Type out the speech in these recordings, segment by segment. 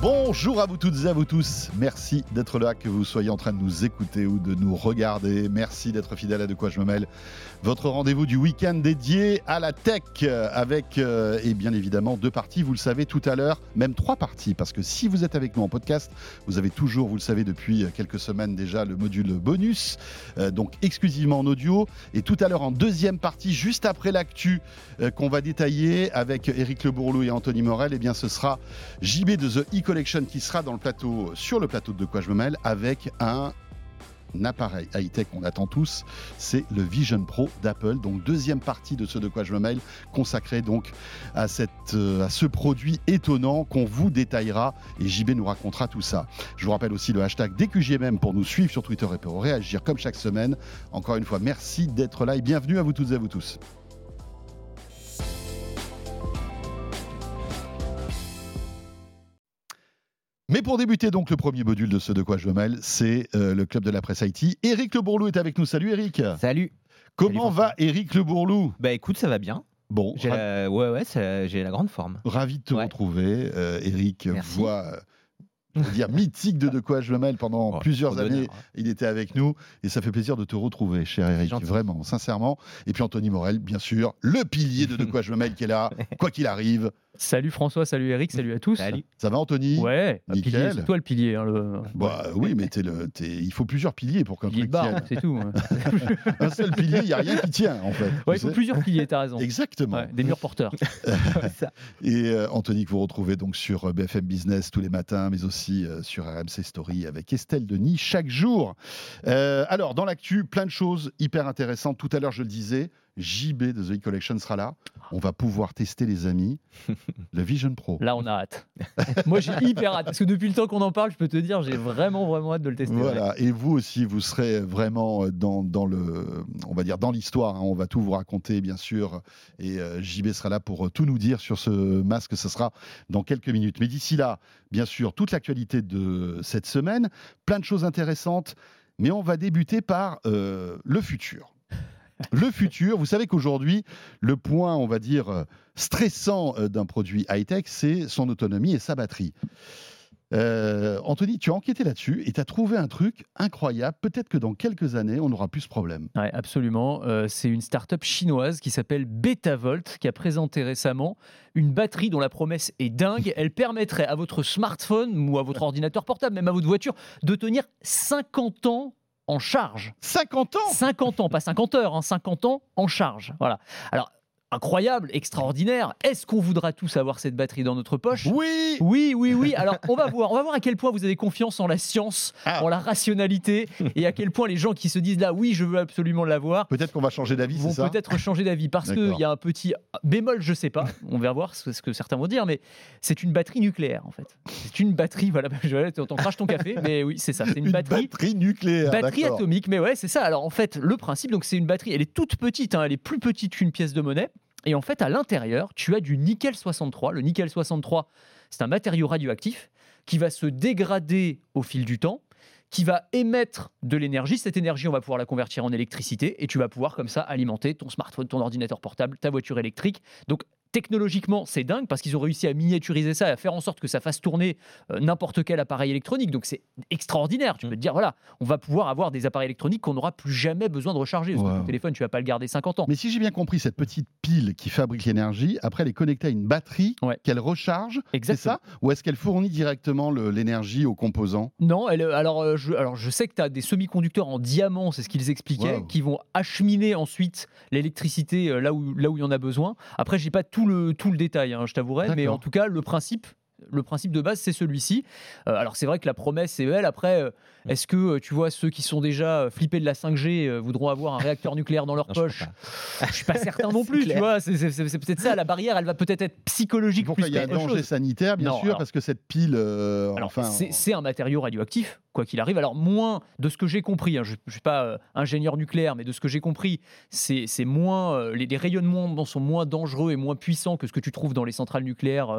Bonjour à vous toutes et à vous tous. Merci d'être là, que vous soyez en train de nous écouter ou de nous regarder. Merci d'être fidèle à De quoi je me mêle. Votre rendez-vous du week-end dédié à la tech avec, euh, et bien évidemment, deux parties, vous le savez tout à l'heure, même trois parties, parce que si vous êtes avec nous en podcast, vous avez toujours, vous le savez depuis quelques semaines déjà, le module bonus, euh, donc exclusivement en audio. Et tout à l'heure, en deuxième partie, juste après l'actu euh, qu'on va détailler avec Eric Le Bourlou et Anthony Morel, eh bien ce sera JB de The E Collection qui sera dans le plateau, sur le plateau de De quoi je me mêle, avec un appareil high-tech qu'on attend tous, c'est le Vision Pro d'Apple. Donc deuxième partie de ce de quoi je me mêle, consacrée donc à, cette, euh, à ce produit étonnant qu'on vous détaillera et JB nous racontera tout ça. Je vous rappelle aussi le hashtag DQJMM pour nous suivre sur Twitter et pour réagir comme chaque semaine. Encore une fois, merci d'être là et bienvenue à vous toutes et à vous tous. Mais pour débuter donc le premier module de ce de quoi je me mêle, c'est euh, le club de la presse IT. Éric Le Bourlou est avec nous. Salut Éric. Salut. Comment va Éric Le Bourlou? Bah écoute, ça va bien. Bon, J'ai la... Ouais, ouais, ça- j'ai la grande forme. ravi de te Ouais. retrouver. Euh, Merci. voix euh, dire mythique de de quoi je me mêle pendant Oh, plusieurs années. hein. Il était avec nous et ça fait plaisir de te retrouver, cher Eric, gentil. vraiment, sincèrement. Et puis Anthony Morel, bien sûr, le pilier de de quoi je me mêle qui est là, quoi qu'il arrive. Salut François, salut Eric, salut à tous. Salut. Ça va Anthony? Ouais, pilier, c'est toi le pilier. hein, le... Bah oui, mais le, il faut plusieurs piliers pour qu'un truc tienne. c'est tout. hein. Un seul pilier, il n'y a rien qui tient en fait. Ouais, il faut plusieurs piliers, t'as raison. Exactement. Ouais, des murs porteurs. Et euh, Anthony, que vous retrouvez donc sur euh, BFM Business tous les matins, mais aussi euh, sur RMC Story avec Estelle Denis chaque jour. Euh, alors, dans l'actu, plein de choses hyper intéressantes. Tout à l'heure, je le disais, JB de The E Collection sera là. On va pouvoir tester, les amis, le Vision Pro. Là, on a hâte. Moi, j'ai hyper hâte. Parce que depuis le temps qu'on en parle, je peux te dire, j'ai vraiment, vraiment hâte de le tester. ouais. Voilà, et vous aussi, vous serez vraiment dans, dans le, on va dire dans l'histoire. hein. On va tout vous raconter, bien sûr, et euh, JB sera là pour euh, tout nous dire sur ce masque. Ce sera dans quelques minutes. Mais d'ici là, bien sûr, toute l'actualité de cette semaine, plein de choses intéressantes. Mais on va débuter par euh, le futur. Le futur, vous savez qu'aujourd'hui, le point, on va dire, euh, stressant euh, d'un produit high-tech, c'est son autonomie et sa batterie. Euh, Anthony, tu as enquêté là-dessus et tu as trouvé un truc incroyable. Peut-être que dans quelques années, on n'aura plus ce problème. Ouais, absolument. Euh, c'est une start-up chinoise qui s'appelle Betavolt qui a présenté récemment une batterie dont la promesse est dingue. Elle permettrait à votre smartphone ou à votre ordinateur portable, même à votre voiture, de tenir 50 ans en charge. 50 ans? 50 ans, pas 50 heures, hein, 50 ans en charge. Voilà. Alors, incroyable, extraordinaire. Est-ce qu'on voudra tous avoir cette batterie dans notre poche? Oui oui, oui, oui. Alors, on va voir. On va voir à quel point vous avez confiance en la science, Ah. en la rationalité, et à quel point les gens qui se disent là, oui, je veux absolument l'avoir, Peut-être qu'on va changer d'avis, c'est ça? peut-être changer d'avis. Parce qu'il y a un petit bémol, je sais pas. On va voir ce que certains vont dire, mais c'est une batterie nucléaire, en fait. C'est une batterie, voilà, t'en crache ton café, mais oui, c'est ça. C'est une, Une batterie. nucléaire. Batterie atomique, mais ouais, c'est ça. Alors en fait, le principe, donc c'est une batterie, elle est toute petite, hein, elle est plus petite qu'une pièce de monnaie. Et en fait, à l'intérieur, tu as du nickel 63. Le nickel 63, c'est un matériau radioactif qui va se dégrader au fil du temps, qui va émettre de l'énergie. Cette énergie, on va pouvoir la convertir en électricité et tu vas pouvoir comme ça alimenter ton smartphone, ton ordinateur portable, ta voiture électrique. Donc technologiquement, c'est dingue parce qu'ils ont réussi à miniaturiser ça et à faire en sorte que ça fasse tourner euh, n'importe quel appareil électronique. Donc c'est extraordinaire. Tu peux te dire, voilà, on va pouvoir avoir des appareils électroniques qu'on n'aura plus jamais besoin de recharger. Parce que ton téléphone, tu vas pas le garder 50 ans. Mais si j'ai bien compris, cette petite pile qui fabrique l'énergie, après elle est connectée à une batterie Ouais. qu'elle recharge, c'est ça? Ou est-ce qu'elle fournit directement l'énergie aux composants? Non, elle, euh, alors, euh, je, alors je sais que tu as des semi-conducteurs en diamant, c'est ce qu'ils expliquaient, Wow. qui vont acheminer ensuite l'électricité euh, là où, là où il y en a besoin. Après, j'ai pas tout le, tout le détail, hein, je t'avouerai, mais en tout cas, le principe. Le principe de base, c'est celui-ci. Euh, alors, c'est vrai que la promesse, c'est belle. Après, euh, est-ce que euh, tu vois ceux qui sont déjà euh, flippés de la 5G euh, voudront avoir un réacteur nucléaire dans leur Non, poche Je suis pas certain non plus. Tu vois, c'est peut-être ça. La barrière, elle va peut-être être psychologique Pourquoi plus il y a un danger chose. sanitaire, bien Non, sûr, alors- parce que cette pile. euh, enfin, c'est un matériau radioactif, quoi qu'il arrive. Alors, moins de ce que j'ai compris, hein, je ne suis pas euh, ingénieur nucléaire, mais de ce que j'ai compris, c'est moins. euh, les, les rayonnements sont moins dangereux et moins puissants que ce que tu trouves dans les centrales nucléaires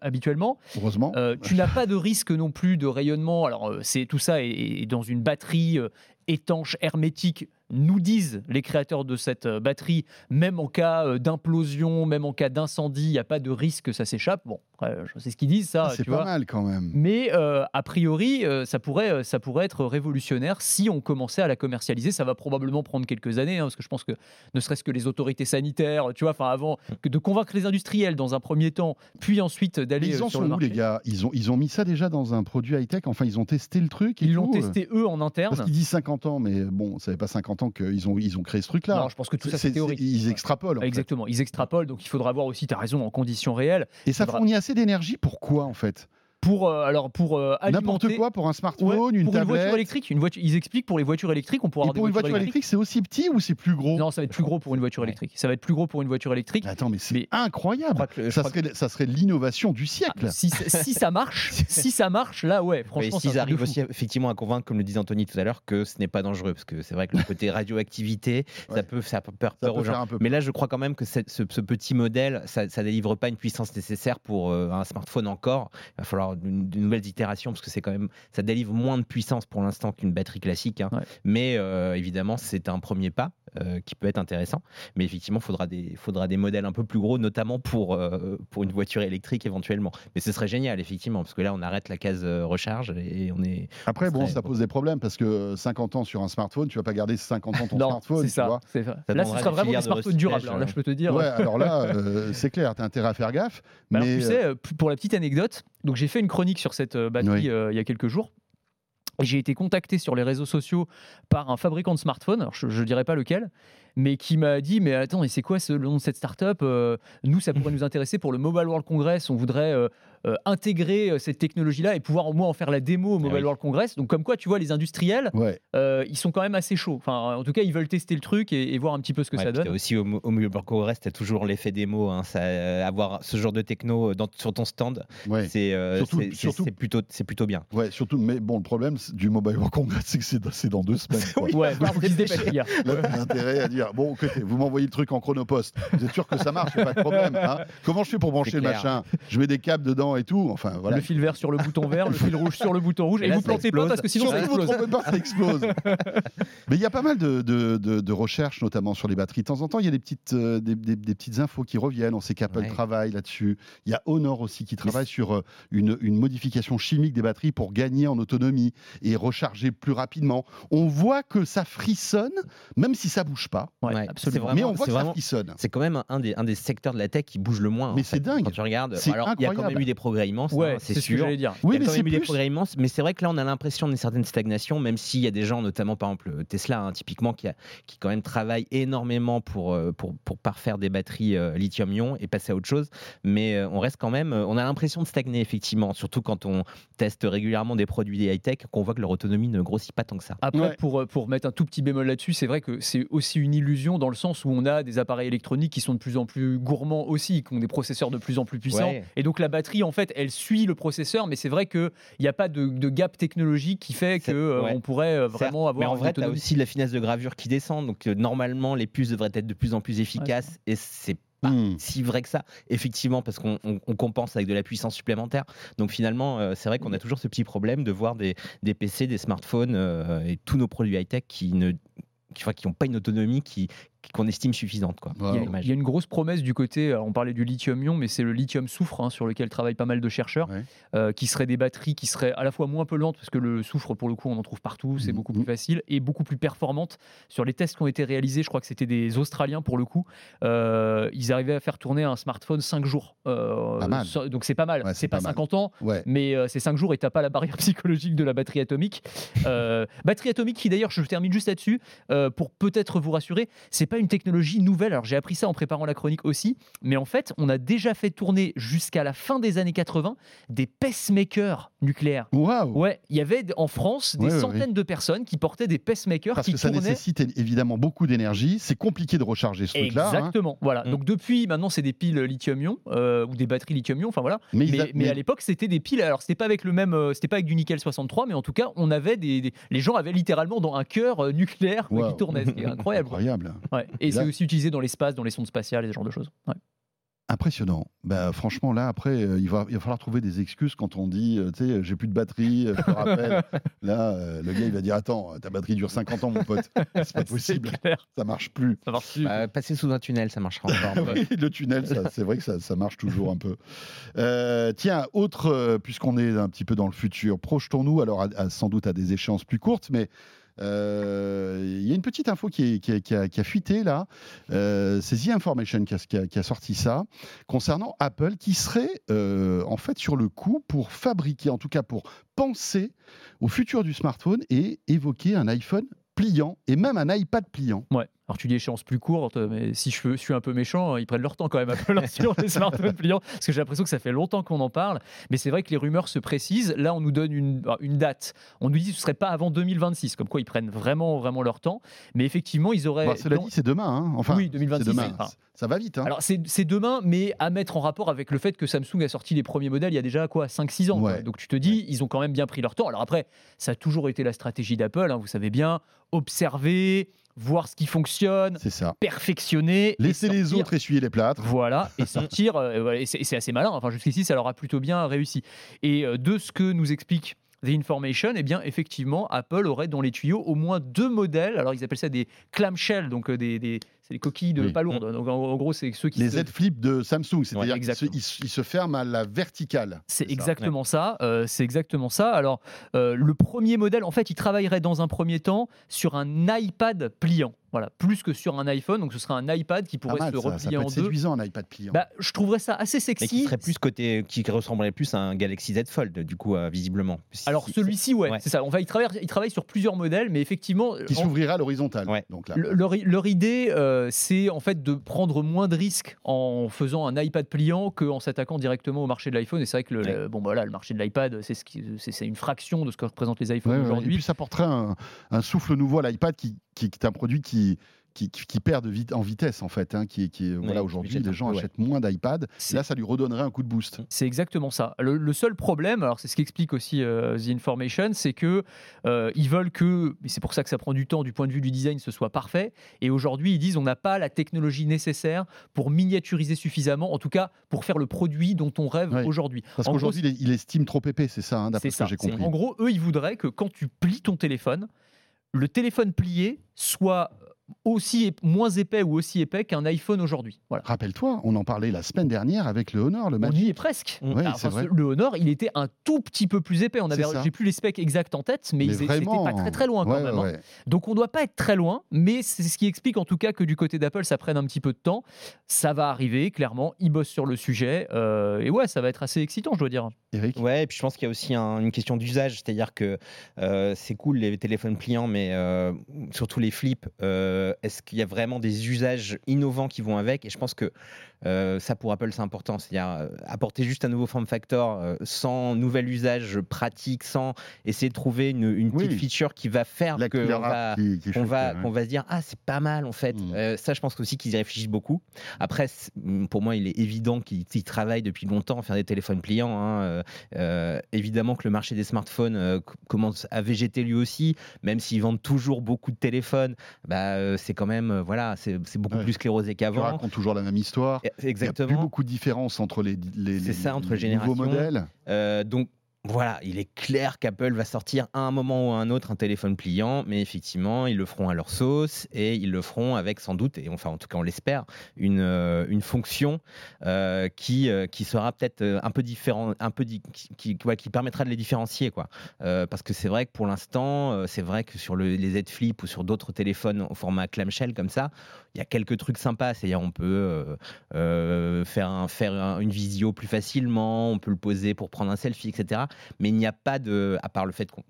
habituellement. heureusement. Tu n'as pas de risque non plus de rayonnement. Alors, c'est tout ça est dans une batterie euh, étanche, hermétique, nous disent les créateurs de cette euh, batterie, même en cas euh, d'implosion, même en cas d'incendie, il n'y a pas de risque que ça s'échappe. Bon, après, je sais ce qu'ils disent, ça. Ah, c'est pas vois. mal quand même. Mais euh, a priori, euh, ça, pourrait, euh, ça pourrait être révolutionnaire si on commençait à la commercialiser. Ça va probablement prendre quelques années, hein, parce que je pense que ne serait-ce que les autorités sanitaires, tu vois, enfin avant que de convaincre les industriels dans un premier temps, puis ensuite d'aller ils euh, en sur sont le où les gars? Ils ont, ils ont mis ça déjà dans un produit high-tech? Enfin, ils ont testé le truc et Ils l'ont euh. testé eux en interne. Parce qu'ils disent 50 ans, mais bon, ça fait pas 50 ans qu'ils ont, ils ont créé ce truc-là. Non, je pense que tout ça c'est théorique. Ils extrapolent. en fait. Exactement, ils extrapolent, donc il faudra voir aussi, tu as raison, en conditions réelles. Et ça Faudra- fournit assez d'énergie pour quoi en fait? Pour, euh, alors, pour euh, N'importe quoi pour un Ouais, smartphone, une pour une voiture électrique, une voiture, ils expliquent pour les voitures électriques, on pourra Et avoir des pour une voiture électrique, c'est aussi petit ou c'est plus gros? Non, ça va être plus gros pour une voiture Ouais. électrique. Ça va être plus gros pour une voiture électrique. Attends, mais c'est incroyable. que Ça que- serait, ça serait l'innovation du siècle. Si, si ça marche, si ça marche, là ouais, franchement, s'ils arrivent aussi effectivement à convaincre, comme le disait Anthony tout à l'heure, que ce n'est pas dangereux, parce que c'est vrai que le côté radioactivité, Ouais. ça peut ça peut faire Ça peur peut aux gens. peu Mais là, je crois quand même que ce petit modèle, ça, ça délivre pas une puissance nécessaire pour euh, un smartphone encore. Il va falloir une- de nouvelles itérations parce que c'est quand même, ça délivre moins de puissance pour l'instant qu'une batterie classique. hein. Ouais. Mais euh, évidemment, c'est un premier pas euh, qui peut être intéressant. Mais effectivement, il faudra des, faudra des modèles un peu plus gros, notamment pour, euh, pour une voiture électrique éventuellement. Mais ce serait génial, effectivement, parce que là, on arrête la case recharge et on est. Après, bon, serait- ça pose des problèmes parce que 50 ans sur un smartphone, tu vas pas garder 50 ans ton Non, smartphone. c'est tu ça. vois. c'est vrai. Ça Là, ce sera vraiment des smartphones durables. hein. Là, je peux te dire. Ouais, alors là, euh, c'est clair, t'as intérêt à faire gaffe. Mais alors, tu sais, pour la petite anecdote, donc j'ai fait une chronique sur cette euh, batterie Oui. euh, il y a quelques jours. Et J'ai été contacté sur les réseaux sociaux par un fabricant de smartphones, alors je ne dirais pas lequel, mais qui m'a dit Mais attends, et c'est quoi ce, le nom de cette startup Euh, Nous, ça pourrait nous intéresser pour le Mobile World Congress. On voudrait euh, euh, intégrer euh, cette technologie-là et pouvoir au moins en faire la démo au Mobile oui. World Congress. Donc, comme quoi, tu vois, les industriels, ouais. euh, ils sont quand même assez chauds. Enfin, en tout cas, ils veulent tester le truc et, et voir un petit peu ce que Ouais, ça donne. aussi au, au Mobile World Congress, tu as toujours l'effet démo. Hein, ça, euh, avoir ce genre de techno dans, sur ton stand, Ouais. c'est euh, plutôt, c'est plutôt bien. Ouais, surtout, mais bon, le problème du Mobile World Congress, c'est que c'est dans- deux semaines. quoi. Ouais. Là, t'as intérêt à dire bon, écoutez, vous m'envoyez le truc en chronopost. Vous êtes sûr que ça marche, pas de problème. hein Comment je fais pour brancher le machin? Je mets des câbles dedans et tout. Enfin, voilà. Le fil vert sur le bouton vert, le fil rouge sur le bouton rouge. Et Et, là, vous ça plantez pas explose. parce que sinon ça Surtout, vous explose. trompez pas, ça explose. Mais il y a pas mal de, de, de- de recherches, notamment sur les batteries. De temps en temps, il y a des petites, euh, des, des- des petites infos qui reviennent. On sait qu'Apple Ouais. travaille là-dessus. Il y a Honor aussi qui travaille sur euh, une, une modification chimique des batteries pour gagner en autonomie et recharger plus rapidement. On voit que ça frissonne, même si ça bouge pas. Ouais, absolument. mais on voit que ça frissonne. C'est quand même un des, un des secteurs de la tech qui bouge le moins. Mais c'est dingue. Quand tu regardes, alors il y a quand même eu des progrès hein, Ouais, c'est c'est ce que sûr. j'allais dire. Oui, mais c'est des plus. progrès immenses, mais c'est vrai que là, on a l'impression d'une certaine stagnation, même s'il y a des gens, notamment par exemple Tesla, hein, typiquement, qui, a- qui quand même travaillent énormément pour, euh, pour, pour parfaire des batteries euh, lithium-ion et passer à autre chose. Mais euh, on reste quand même, euh, on a l'impression de stagner, effectivement, surtout quand on teste régulièrement des produits high-tech, qu'on voit que leur autonomie ne grossit pas tant que ça. Après, Ouais. pour, euh, pour mettre un tout petit bémol là-dessus, c'est vrai que c'est aussi une illusion dans le sens où on a des appareils électroniques qui sont de plus en plus gourmands aussi, qui ont des processeurs de plus en plus puissants. Ouais. Et donc la batterie, en fait, elle suit le processeur, mais c'est vrai qu'il n'y a pas de, de gap technologique qui fait que euh, ouais. on pourrait euh, vraiment avoir Mais en vrai, tu as aussi la finesse de gravure qui descend. Donc, euh, normalement, les puces devraient être de plus en plus efficaces. et c'est pas Hmm. si vrai que ça, effectivement, parce qu'on on- on compense avec de la puissance supplémentaire. Donc, finalement, euh, c'est vrai qu'on a toujours ce petit problème de voir des, des PC, des smartphones euh, et tous nos produits high-tech qui ne qui n'ont pas une autonomie qui qu'on estime suffisante quoi. Il y, a, Dommage. il y a une grosse promesse du côté, alors on parlait du lithium-ion, mais c'est le lithium-soufre hein, sur lequel travaillent pas mal de chercheurs, Ouais. euh, qui seraient des batteries qui seraient à la fois moins polluantes, parce que le soufre, pour le coup, on en trouve partout, c'est Mhm. beaucoup plus facile, et beaucoup plus performantes. Sur les tests qui ont été réalisés, je crois que c'était des Australiens pour le coup, euh, ils arrivaient à faire tourner un smartphone 5 jours. Euh, Pas mal. so- Donc c'est pas mal, Ouais, c'est pas, pas mal. 50 ans, Ouais. mais euh, c'est 5 jours et t'as pas la barrière psychologique de la batterie atomique. Euh, batterie atomique qui d'ailleurs, je termine juste là-dessus, euh, pour peut-être vous rassurer, c'est pas une technologie nouvelle. Alors j'ai appris ça en préparant la chronique aussi, mais en fait, on a déjà fait tourner jusqu'à la fin des années 80 des pacemakers nucléaires. Waouh Ouais, il y avait en France des Ouais, ouais, centaines de personnes qui portaient des pacemakers Parce qui que ça tournaient. nécessite évidemment beaucoup d'énergie. C'est compliqué de recharger ce truc-là. hein. Exactement. Voilà. Mm. Donc depuis, maintenant, c'est des piles lithium-ion euh, ou des batteries lithium-ion. Enfin voilà. Mais, Mais, a- mais mais- à l'époque, c'était des piles. Alors, c'était pas avec le même, euh, c'était pas avec du nickel 63, mais en tout cas, on avait des, des- les gens avaient littéralement dans un cœur euh, nucléaire Wow. qui tournait. C'est incroyable. incroyable. Ouais. Et c'est aussi utilisé dans l'espace, dans les sondes spatiales, et ce genre de choses. Ouais. Impressionnant. Bah, franchement, là, après, euh, il, va, il va falloir trouver des excuses quand on dit, euh, tu sais, j'ai plus de batterie, euh, je te rappelle. là, euh, le gars, il va dire, attends, ta batterie dure 50 ans, mon pote. C'est pas possible, ça marche plus. Ça marche plus. Bah, passer sous un tunnel, ça marchera encore. Oui, le tunnel, c'est vrai que ça, ça marche toujours un peu. Euh, tiens, autre, euh, puisqu'on est un petit peu dans le futur, projetons-nous alors à- à- sans doute à des échéances plus courtes, mais euh, il y a une petite info qui, a- fuité là. Euh, c'est The Information qui a, sorti ça concernant Apple, qui serait euh, en fait sur le coup pour fabriquer, en tout cas pour penser au futur du smartphone et évoquer un iPhone pliant et même un iPad pliant. Alors tu dis échéance plus courte, mais si je suis un peu méchant, ils prennent leur temps quand même Apple hein, sur les smartphones pliants, parce que j'ai l'impression que ça fait longtemps qu'on en parle. Mais c'est vrai que les rumeurs se précisent. Là, on nous donne une, une date. On nous dit que ce serait pas avant 2026, comme quoi ils prennent vraiment vraiment leur temps. Mais effectivement, ils auraient. Bah, cela dit, c'est demain. hein. Enfin, Oui, 2026, c'est demain. c'est- enfin, Ça va vite. Hein. Alors c'est demain, mais à mettre en rapport avec le fait que Samsung a sorti les premiers modèles il y a déjà quoi 5-6 ans. quoi. Donc tu te dis, ils ont quand même bien pris leur temps. Alors après, ça a toujours été la stratégie d'Apple, hein, vous savez bien, observer, voir ce qui fonctionne, ça. perfectionner. Laisser les autres essuyer les plâtres. Voilà, et sortir, euh, et c'est assez malin. Enfin, jusqu'ici, ça leur a plutôt bien réussi. Et euh, de ce que nous explique The Information, eh bien, effectivement, Apple aurait dans les tuyaux au moins deux modèles. Alors, ils appellent ça des clamshells, donc euh, des, des- c'est des coquilles de Oui. pas lourdes. Donc, en, en gros, c'est ceux qui Les se- Z Flip de Samsung, c'est-à-dire qu'ils se, ils se- ferment à la verticale. C'est ça, exactement ça. euh, c'est exactement ça. Alors, euh, le premier modèle, en fait, il travaillerait dans un premier temps sur un iPad pliant. Voilà, plus que sur un iPhone. Donc, ce serait un iPad qui pourrait mal, se ça, ça replier peut en être deux. séduisant un iPad pliant. Bah, je trouverais ça assez Mais sexy. qui serait plus côté, qui ressemblerait plus à un Galaxy Z Fold, du coup, euh, visiblement. Si- Alors si- celui-ci, ouais, Ouais. c'est ça. On va, il, travaille, il travaille sur plusieurs modèles, mais effectivement, qui s'ouvrira à l'horizontale. Ouais. Donc là, le- leur, leur idée, euh, c'est en fait de prendre moins de risques en faisant un iPad pliant qu'en s'attaquant directement au marché de l'iPhone. Et c'est vrai que le, Ouais. le- bon, voilà, le marché de l'iPad, c'est ce qui- c'est c'est une fraction de ce que représentent les iPhones Ouais, ouais. Et aujourd'hui. puis ça porterait un, un souffle nouveau à l'iPad qui, qui, qui est un produit qui, qui, qui- qui perd de vite, en vitesse en fait. hein, qui, qui, voilà, aujourd'hui, les gens ouais. achètent moins d'iPad. Là, ça lui redonnerait un coup de boost. C'est exactement ça. Le, le seul problème, alors c'est ce qu'explique aussi euh, The Information, c'est que euh, ils veulent que, et c'est pour ça que ça prend du temps du point de vue du design, ce soit parfait. Et aujourd'hui, ils disent on n'a pas la technologie nécessaire pour miniaturiser suffisamment, en tout cas pour faire le produit dont on rêve Ouais. aujourd'hui. Parce qu'aujourd'hui, il, est- il estime trop épais, c'est ça, hein, d'après ce que ça. j'ai C'est- compris. En gros, eux, ils voudraient que quand tu plies ton téléphone, le téléphone plié soit aussi moins épais ou aussi épais qu'un iPhone aujourd'hui. Voilà. Rappelle-toi, on en parlait la semaine dernière avec le Honor, le On Magic. y est presque. Mm. Alors, enfin, le Honor, il était un tout petit peu plus épais. On avait, j'ai plus les specs exacts en tête, mais, Mais ils- c'était vraiment, pas très très loin quand même. ouais, hein. Donc on doit pas être très loin, mais c'est ce qui explique en tout cas que du côté d'Apple, ça prenne un petit peu de temps. Ça va arriver, clairement. Ils bossent sur le sujet, euh, et ouais, ça va être assez excitant, je dois dire. Eric? Ouais, et puis je pense qu'il y a aussi un- une question d'usage, c'est-à-dire que euh, c'est cool les téléphones pliants, mais euh, surtout les flips, euh, est-ce qu'il y a vraiment des usages innovants qui vont avec? Et je pense que euh, ça pour Apple c'est important, c'est-à-dire euh, apporter juste un nouveau form factor euh, sans nouvel usage pratique, sans essayer de trouver une, une petite Oui. feature qui va faire on va, qui, qui qu'on va, qu'on va se dire ah c'est pas mal en fait Mm. Euh, ça je pense aussi qu'ils y réfléchissent beaucoup après mm, pour moi il est évident qu'ils travaillent depuis longtemps à faire des téléphones pliants hein. Évidemment que le marché des smartphones commence à végéter lui aussi même s'ils vendent toujours beaucoup de téléphones bah c'est quand même voilà c'est beaucoup Ouais. plus sclérosé qu'avant racontes toujours la même histoire. Et- Il n'y a plus exactement beaucoup de différence entre les, les, C'est les- ça, entre les les nouveaux modèles. Euh, donc voilà, il est clair qu'Apple va sortir à un moment ou à un autre un téléphone pliant, mais effectivement, ils le feront à leur sauce et ils le feront avec sans doute, et enfin en tout cas on l'espère, une, euh, une fonction euh, qui, euh, qui sera peut-être un peu différent, un peu qui, qui, permettra de les différencier. Quoi. Parce que c'est vrai que pour l'instant, c'est vrai que sur le- les Z Flip ou sur d'autres téléphones au format clamshell comme ça, il y a quelques trucs sympas. C'est-à-dire on peut faire, un, faire un- une visio plus facilement, on peut le poser pour prendre un selfie, etc. Mais il n'y a pas de, à part le fait qu'on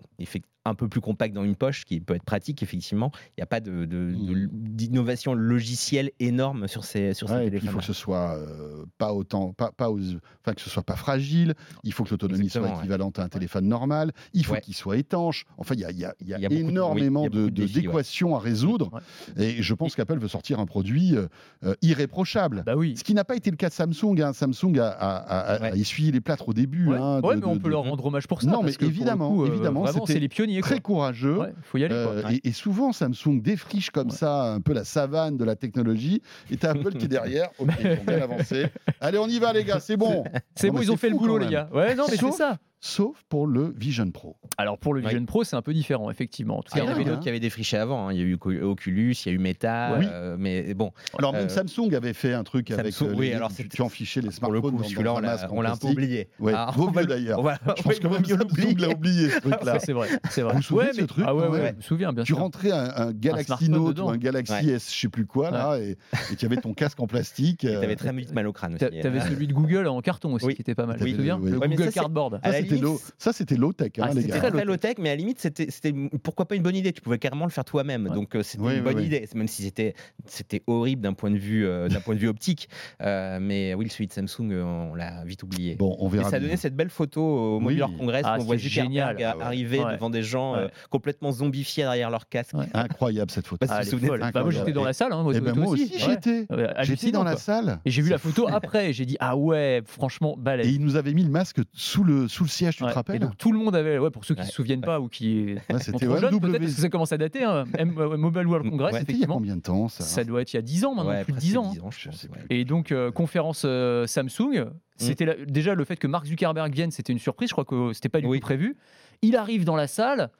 un peu plus compact dans une poche, qui peut être pratique effectivement, il n'y a pas de- de- de- d'innovation logicielle énorme sur ces, sur ces Ouais, puis il téléphones. faut que ce soit euh, pas autant, pas, pas aux- que ce soit pas fragile. Il faut que l'autonomie soit ouais. équivalente à un téléphone normal. Il faut Ouais. qu'il soit étanche. Enfin, il y a, y a- y a y a oui, énormément d'équations à résoudre. Et je pense qu'Apple veut sortir un produit euh, euh, irréprochable. Bah oui. Ce qui n'a pas été le cas de Samsung. hein. Samsung a, essuyé les plâtres au début. Hein, mais on peut leur rendre hommage pour ça. Non, mais évidemment, évidemment, c'est les pionniers. Très quoi. courageux. Ouais, faut y aller. quoi. Euh, et, et souvent, Samsung défriche comme Ouais. ça un peu la savane de la technologie. Et t'as Apple qui est derrière. Ok, ils ont bien avancé. Allez, on y va, les gars, c'est bon. C'est bon, ils ont fait le boulot, les gars. Ouais, non, mais c'est ça. Sauf pour le Vision Pro. Alors pour le Oui. Vision Pro, c'est un peu différent, effectivement. En tout Il y cas, en Ah, avait d'autres hein. qui avaient défriché avant. hein. Il y a eu Oculus, il y a eu Meta. Oui. euh, mais bon, Alors, même Euh, Samsung avait fait un truc avec. Samsung, euh, oui, les- alors tu, c'était- tu enfichais les pour smartphones le coup, celui-là, on l'a un peu oublié. Ouais, Ah, vaut mieux le- d'ailleurs. Je pense que même Samsung l'a oublié, ce truc-là. ça, c'est vrai. C'est vrai. Vous vous souvenez Ouais, de ce truc Ah ouais, ouais, je me souviens, bien Tu rentrais un, un Galaxy Note ou un Galaxy. S, je sais plus quoi, là, et, tu avais ton casque en plastique. Et euh, T'avais très vite mal au crâne aussi. T'avais hein. celui de Google en carton aussi qui était pas mal. Oui, Tu te souviens oui. Le Google Cardboard. Ça, c'était low, ça, c'était low tech, hein, Ah, les c'était gars. Très très low tech, mais à la limite, c'était c'était pourquoi pas une bonne idée? Tu pouvais carrément le faire toi-même. Ouais. Donc euh, c'était Oui, une oui, bonne oui. idée, même si c'était c'était horrible d'un point de vue euh, d'un point de vue optique. Euh, mais oui, celui de Samsung, euh, on l'a vite oublié. Bon, on Mais verra. ça donné cette belle photo au Mobile Oui. Congress Ah, où on voit Zuckerberg génial. Ah ouais. arriver Ouais. devant des gens euh, complètement zombifiés derrière leur casque. Ouais. Incroyable cette photo. Bah, Ah, Bah, moi j'étais dans la salle, hein, moi, Eh ben, moi aussi, J'étais hallucinant, dans la salle. Et j'ai vu la photo après et j'ai dit ah ouais, franchement Et balèze. il nous avait mis le masque sous le, sous le siège, tu Ouais. te rappelles Et donc tout le monde avait, ouais, pour ceux qui Ouais. se souviennent pas ou qui Ouais, sont C'était trop ouais, jeunes, peut-être parce que ça commence à dater, hein, M- euh, Mobile World Congress, Ouais, C'était il y a effectivement. combien de temps ça Ça doit être il y a 10 ans maintenant, Ouais, plus de presque 10 ans. Et donc, euh, conférence euh, Samsung, Mm. c'était la- déjà le fait que Mark Zuckerberg vienne, c'était une surprise, je crois que c'était pas du Oui. tout prévu. Il arrive dans la salle,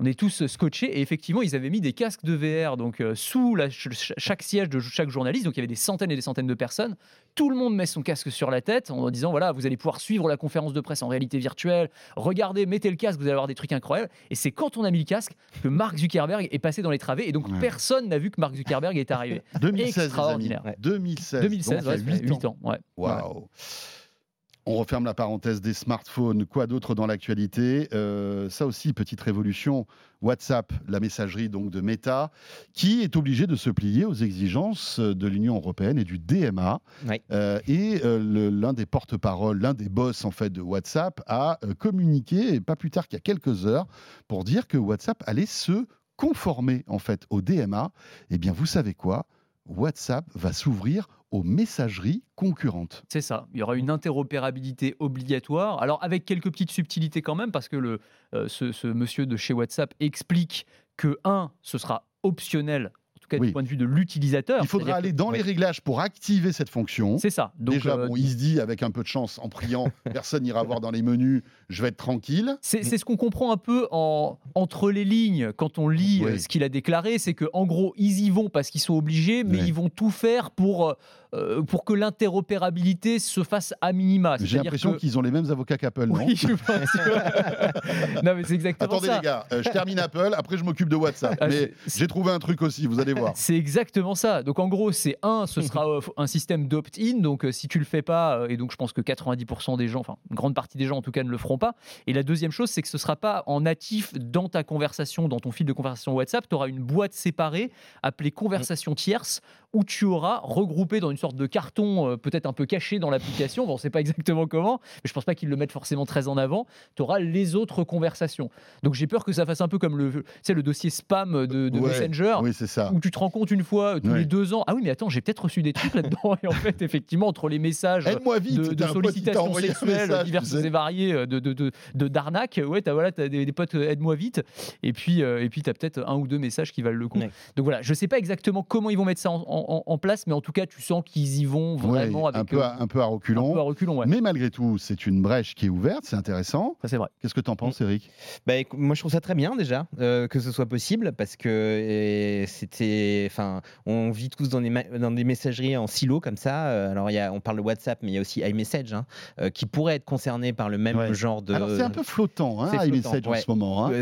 on est tous scotchés, et effectivement, ils avaient mis des casques de VR donc euh, sous la- ch- ch- chaque siège de chaque journaliste, donc il y avait des centaines et des centaines de personnes. Tout le monde met son casque sur la tête en disant voilà, vous allez pouvoir suivre la conférence de presse en réalité virtuelle. Regardez, mettez le casque, vous allez avoir des trucs incroyables. Et c'est quand on a mis le casque que Mark Zuckerberg est passé dans les travées, et donc Ouais. personne n'a vu que Mark Zuckerberg est arrivé. 2016, les amis. Extraordinaire. Ouais. 2016. 2016, donc ouais, huit 8 ans. ouais. Waouh. On referme la parenthèse des smartphones. Quoi d'autre dans l'actualité? Euh, Ça aussi, petite révolution. WhatsApp, la messagerie donc de Meta, qui est obligée de se plier aux exigences de l'Union européenne et du DMA. Euh, et euh, l'un des porte-paroles, l'un des boss en fait de WhatsApp a communiqué, et pas plus tard qu'il y a quelques heures, pour dire que WhatsApp allait se conformer en fait au DMA. Eh bien, vous savez quoi? WhatsApp va s'ouvrir aux messageries concurrentes. C'est ça. Il y aura une interopérabilité obligatoire. Alors avec quelques petites subtilités quand même, parce que le, euh, ce, ce monsieur de chez WhatsApp explique que un, ce sera optionnel, cas Oui. du point de vue de l'utilisateur. Il faudra aller que- dans les réglages pour activer cette fonction. C'est ça. Donc Déjà, euh, bon, il se dit avec un peu de chance, en priant, personne n'ira voir dans les menus, je vais être tranquille. C'est ce qu'on comprend un peu en, entre les lignes quand on lit Oui. euh, ce qu'il a déclaré, c'est que en gros ils y vont parce qu'ils sont obligés, mais ils vont tout faire pour euh, pour que l'interopérabilité se fasse à minima. J'ai l'impression qu'ils ont les mêmes avocats qu'Apple, non? Oui, je pense que- non mais c'est exactement Attendez ça. les gars, euh, je termine Apple, après je m'occupe de WhatsApp. Ah, Mais j'ai trouvé un truc aussi, vous allez voir. C'est exactement ça. Donc en gros, c'est un, ce sera euh, un système d'opt-in. Donc euh, si tu le fais pas, euh, et donc je pense que 90% des gens, enfin une grande partie des gens en tout cas, ne le feront pas. Et la deuxième chose, c'est que ce sera pas en natif dans ta conversation, dans ton fil de conversation WhatsApp. Tu auras une boîte séparée appelée conversation tierce où tu auras regroupé dans une sorte de carton, euh, peut-être un peu caché dans l'application. Bon, on sait pas exactement comment, mais je pense pas qu'ils le mettent forcément très en avant. Tu auras les autres conversations. Donc j'ai peur que ça fasse un peu comme le, tu sais, le dossier spam de, de Ouais, Messenger Oui, c'est ça. où tu te rends compte une fois euh, tous Ouais. les deux ans, ah oui, mais attends, j'ai peut-être reçu des trucs là-dedans. Et en fait, effectivement, entre les messages Aide-moi vite, de, de t'as sollicitations sexuelles message, diverses tu sais. et variées, euh, de, de, de, de- d'arnaques, ouais, t'as voilà, as des, des potes, aide-moi vite. Et puis, euh, et puis tu as peut-être un ou deux messages qui valent le coup. Ouais. Donc voilà, je sais pas exactement comment ils vont mettre ça en, en- en place, mais en tout cas, tu sens qu'ils y vont vraiment Ouais, avec un, peu euh, à, un peu à un reculons. peu à reculons. Ouais. Mais malgré tout, c'est une brèche qui est ouverte, c'est intéressant. Ça, c'est vrai. Qu'est-ce que tu en penses, Eric? Bah, moi, je trouve ça très bien déjà euh, que ce soit possible parce que c'était, enfin, on vit tous dans des, dans des messageries en silo comme ça. Euh, alors, il y a, on parle de WhatsApp, mais il y a aussi iMessage hein, qui pourrait être concerné par le même Ouais. genre de. Alors c'est un peu flottant, hein, iMessage en ce moment. hein.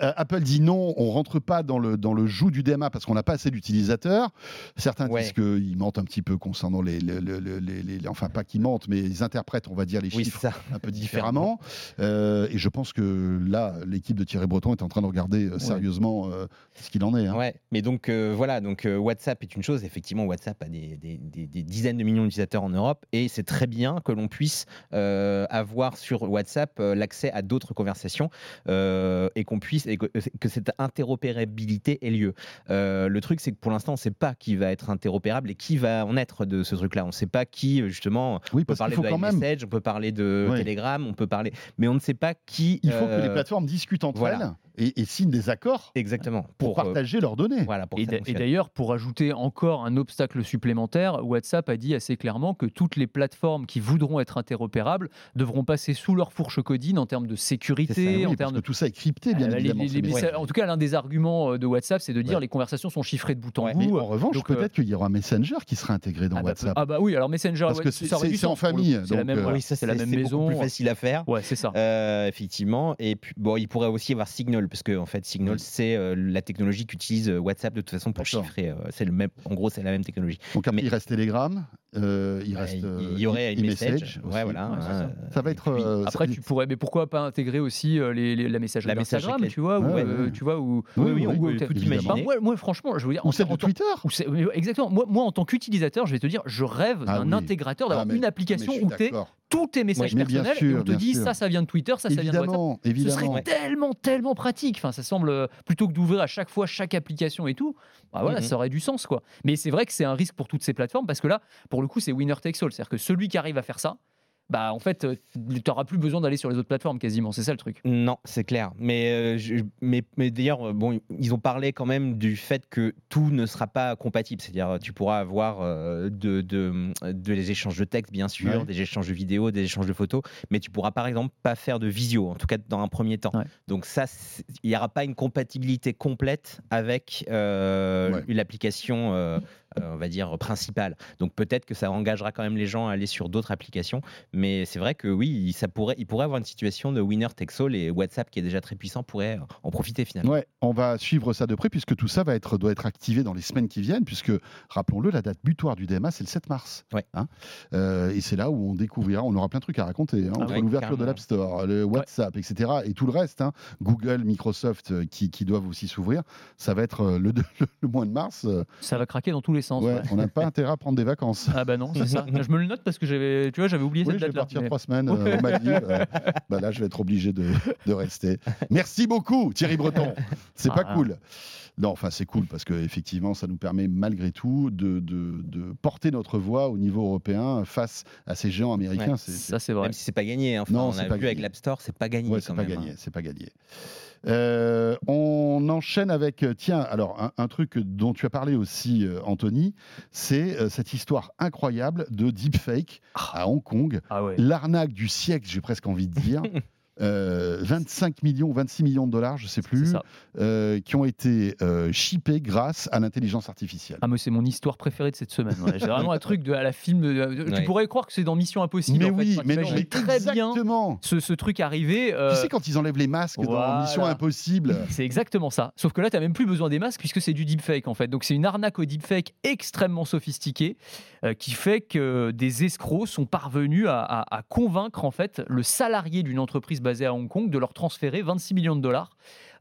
Apple dit non, on rentre pas dans le, dans le joug du DMA parce qu'on n'a pas assez d'utilisateurs. Certains Ouais. disent qu'ils mentent un petit peu concernant les, les- les- les- les- les- Enfin, pas qu'ils mentent, mais ils interprètent, on va dire, les Oui, chiffres ça. un peu différemment. Euh, et je pense que là, l'équipe de Thierry Breton est en train de regarder euh, sérieusement euh, ce qu'il en est. hein. Ouais, mais donc euh, voilà, donc WhatsApp est une chose. Effectivement, WhatsApp a des, des- des- des dizaines de millions d'utilisateurs en Europe et c'est très bien que l'on puisse avoir sur WhatsApp l'accès à d'autres conversations et qu'on puisse et que, que cette interopérabilité ait lieu. Le truc, c'est que pour l'instant, on ne sait pas qui va être interopérable et qui va en être de ce truc-là. On ne sait pas qui, euh, justement. Oui, On peut parler faut de même. iMessage, on peut parler de. Telegram, on peut parler, mais on ne sait pas qui. Il faut que les euh, plateformes discutent entre voilà. elles. et, et signent des accords Exactement. pour, euh, partager leurs données. voilà, pour Et d'ailleurs, pour ajouter encore un obstacle supplémentaire, WhatsApp a dit assez clairement que toutes les plateformes qui voudront être interopérables devront passer sous leur fourche codine en termes de ça, sécurité, oui, en parce termes que de tout ça est crypté, bien Ah, évidemment. les- les en tout cas, l'un des arguments de WhatsApp, c'est de dire Ouais. les conversations sont chiffrées de bout en Ouais, Mais bout. en revanche, donc, euh, peut-être qu'il y aura Messenger qui sera intégré dans ah, bah, WhatsApp. ah bah oui, alors Messenger, Parce que ça c'est- en famille, C'est la donc, même, euh, oui, ça c'est la même c'est beaucoup maison. plus facile à faire. Ouais, c'est ça. Euh, effectivement. Et puis, bon, il pourrait aussi y avoir Signal, parce que en fait, Signal, Oui. c'est euh, la technologie qu'utilise WhatsApp de toute façon pour D'accord. chiffrer. euh, c'est le même, en gros, c'est la même technologie. Donc après, il reste Telegram, euh, il Euh, reste il- euh, y aurait e- une message. Ouais, voilà. Ouais, hein, Ça va être. puis- euh, Après, ça- tu pourrais, mais pourquoi pas intégrer aussi euh, les, les- la messagerie La classique. tu vois, ou, Ouais, euh, tu vois, ou Oui, oui, on oui, peut oui, tout imaginer. moi, moi, franchement, je veux dire, Ou celle de Twitter. ou exactement. Moi, moi, en tant qu'utilisateur, je vais te dire, je rêve Ah d'un intégrateur, d'avoir Ah, une application où tu. Tous tes messages bien personnels et on te dit sûr. ça, ça vient de Twitter, ça, ça vient de WhatsApp. Évidemment, Ce serait tellement, tellement pratique. Enfin, ça semble euh, plutôt que d'ouvrir à chaque fois chaque application et tout. Bah voilà, Mhm. ça aurait du sens quoi. Mais c'est vrai que c'est un risque pour toutes ces plateformes parce que là, pour le coup, c'est winner takes all. C'est-à-dire que celui qui arrive à faire ça, bah en fait, tu n'auras plus besoin d'aller sur les autres plateformes quasiment. C'est ça le truc. Non, c'est clair. Mais, euh, je- mais, mais d'ailleurs, euh, bon, ils ont parlé quand même du fait que tout ne sera pas compatible. C'est-à-dire, tu pourras avoir euh, de, de, de les échanges de texte, bien sûr, Ouais. des échanges de vidéos, des échanges de photos, mais tu pourras par exemple pas faire de visio, en tout cas dans un premier temps. Ouais. Donc ça, il n'y aura pas une compatibilité complète avec euh, Ouais. l'application, euh, euh, on va dire, principale. Donc peut-être que ça engagera quand même les gens à aller sur d'autres applications. Mais c'est vrai que oui, ça pourrait, il pourrait avoir une situation de winner takes all et WhatsApp, qui est déjà très puissant, pourrait en profiter finalement. Ouais, on va suivre ça de près puisque tout ça va être, doit être activé dans les semaines qui viennent, puisque, rappelons-le, la date butoir du DMA, c'est le 7 mars. Ouais. Hein Euh, et c'est là où on découvrira, on aura plein de trucs à raconter, hein, Ah entre ouais, l'ouverture de l'App Store, le WhatsApp, etc., et tout le reste, hein, Google, Microsoft, euh, qui, qui doivent aussi s'ouvrir. Ça va être euh, le, le, le mois de mars. euh, Ça va craquer dans tous les sens. ouais, ouais. on n'a pas intérêt à prendre des vacances. Ah bah non, c'est ça. je me le note parce que j'avais, tu vois, j'avais oublié Oui, cette je vais date-là. partir mais- trois semaines euh, aux Maldives. euh, bah là, je vais être obligé de, de rester. Merci beaucoup, Thierry Breton. C'est pas Ah. cool. Non, enfin, c'est cool parce que effectivement, ça nous permet malgré tout de, de- de porter notre voix au niveau européen face à ces géants américains. Ouais, C'est- c'est- Ça c'est vrai. Même si c'est pas gagné. hein. Enfin, Non, on c'est a pas vu avec l'App Store, c'est pas gagné Ouais, quand c'est pas même. gagné, hein. c'est pas gagné. Euh, on enchaîne avec, euh, tiens, alors un, un truc dont tu as parlé aussi, euh, Anthony, c'est euh, cette histoire incroyable de deepfake à Hong Kong. Ah ouais. L'arnaque du siècle, j'ai presque envie de dire. Euh, 25 millions, 26 millions de dollars, je sais C'est plus, euh, qui ont été euh, chippés grâce à l'intelligence artificielle. Ah, moi, c'est mon histoire préférée de cette semaine. ouais. J'ai vraiment un truc de, à la film. de- Tu Ouais. pourrais croire que c'est dans Mission Impossible. mais en fait. oui, Enfin, mais non, mais très bien ce, ce truc arriver. euh, Tu sais quand ils enlèvent les masques dans voilà. Mission Impossible C'est exactement ça. Sauf que là, tu n'as même plus besoin des masques puisque c'est du deepfake en fait. Donc c'est une arnaque au deepfake extrêmement sophistiquée euh, qui fait que des escrocs sont parvenus à convaincre en fait le salarié d'une entreprise basée à Hong Kong de leur transférer 26 millions de dollars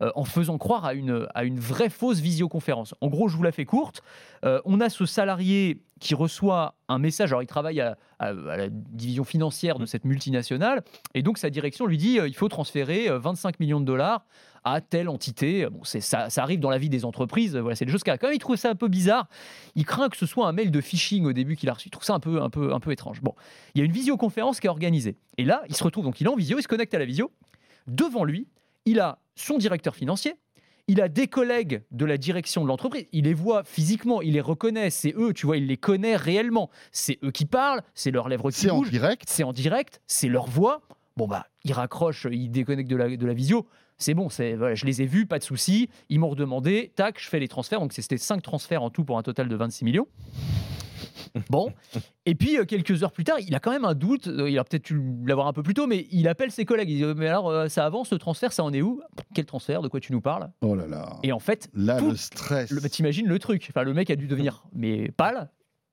euh, en faisant croire à une, à une vraie fausse visioconférence. En gros, je vous la fais courte. Euh, on a ce salarié qui reçoit un message. Alors, il travaille à, la division financière de cette multinationale. Et donc, sa direction lui dit euh, il faut transférer euh, 25 millions de dollars à telle entité. Bon, ça, ça arrive dans la vie des entreprises. Voilà, c'est des choses qui Quand il trouve ça un peu bizarre. Il craint que ce soit un mail de phishing au début qu'il a reçu. Il trouve ça un peu, un peu, un peu étrange. Bon, il y a une visioconférence qui est organisée. Et là, il se retrouve, donc il est en visio, il se connecte à la visio. Devant lui, il a son directeur financier. Il a des collègues de la direction de l'entreprise. Il les voit physiquement, il les reconnaît. C'est eux, tu vois, il les connaît réellement. C'est eux qui parlent, c'est leurs lèvres qui C'est en bougent direct. c'est en direct, c'est leur voix. Bon bah, ils raccrochent, ils déconnectent de la, de la visio. C'est bon, c'est voilà, je les ai vus, pas de souci. Ils m'ont redemandé, tac, je fais les transferts. Donc c'était 5 transferts en tout pour un total de 26 millions. Bon, et puis euh, quelques heures plus tard, il a quand même un doute. euh, Il a peut-être dû l'avoir un peu plus tôt, mais il appelle ses collègues. Il dit Mais alors, euh, ça avance, le transfert, ça en est où? Quel transfert? De quoi tu nous parles? Oh là là. Et en fait, Là, tout- le stress. le- T'imagines le truc. Enfin, le mec a dû devenir mais pâle.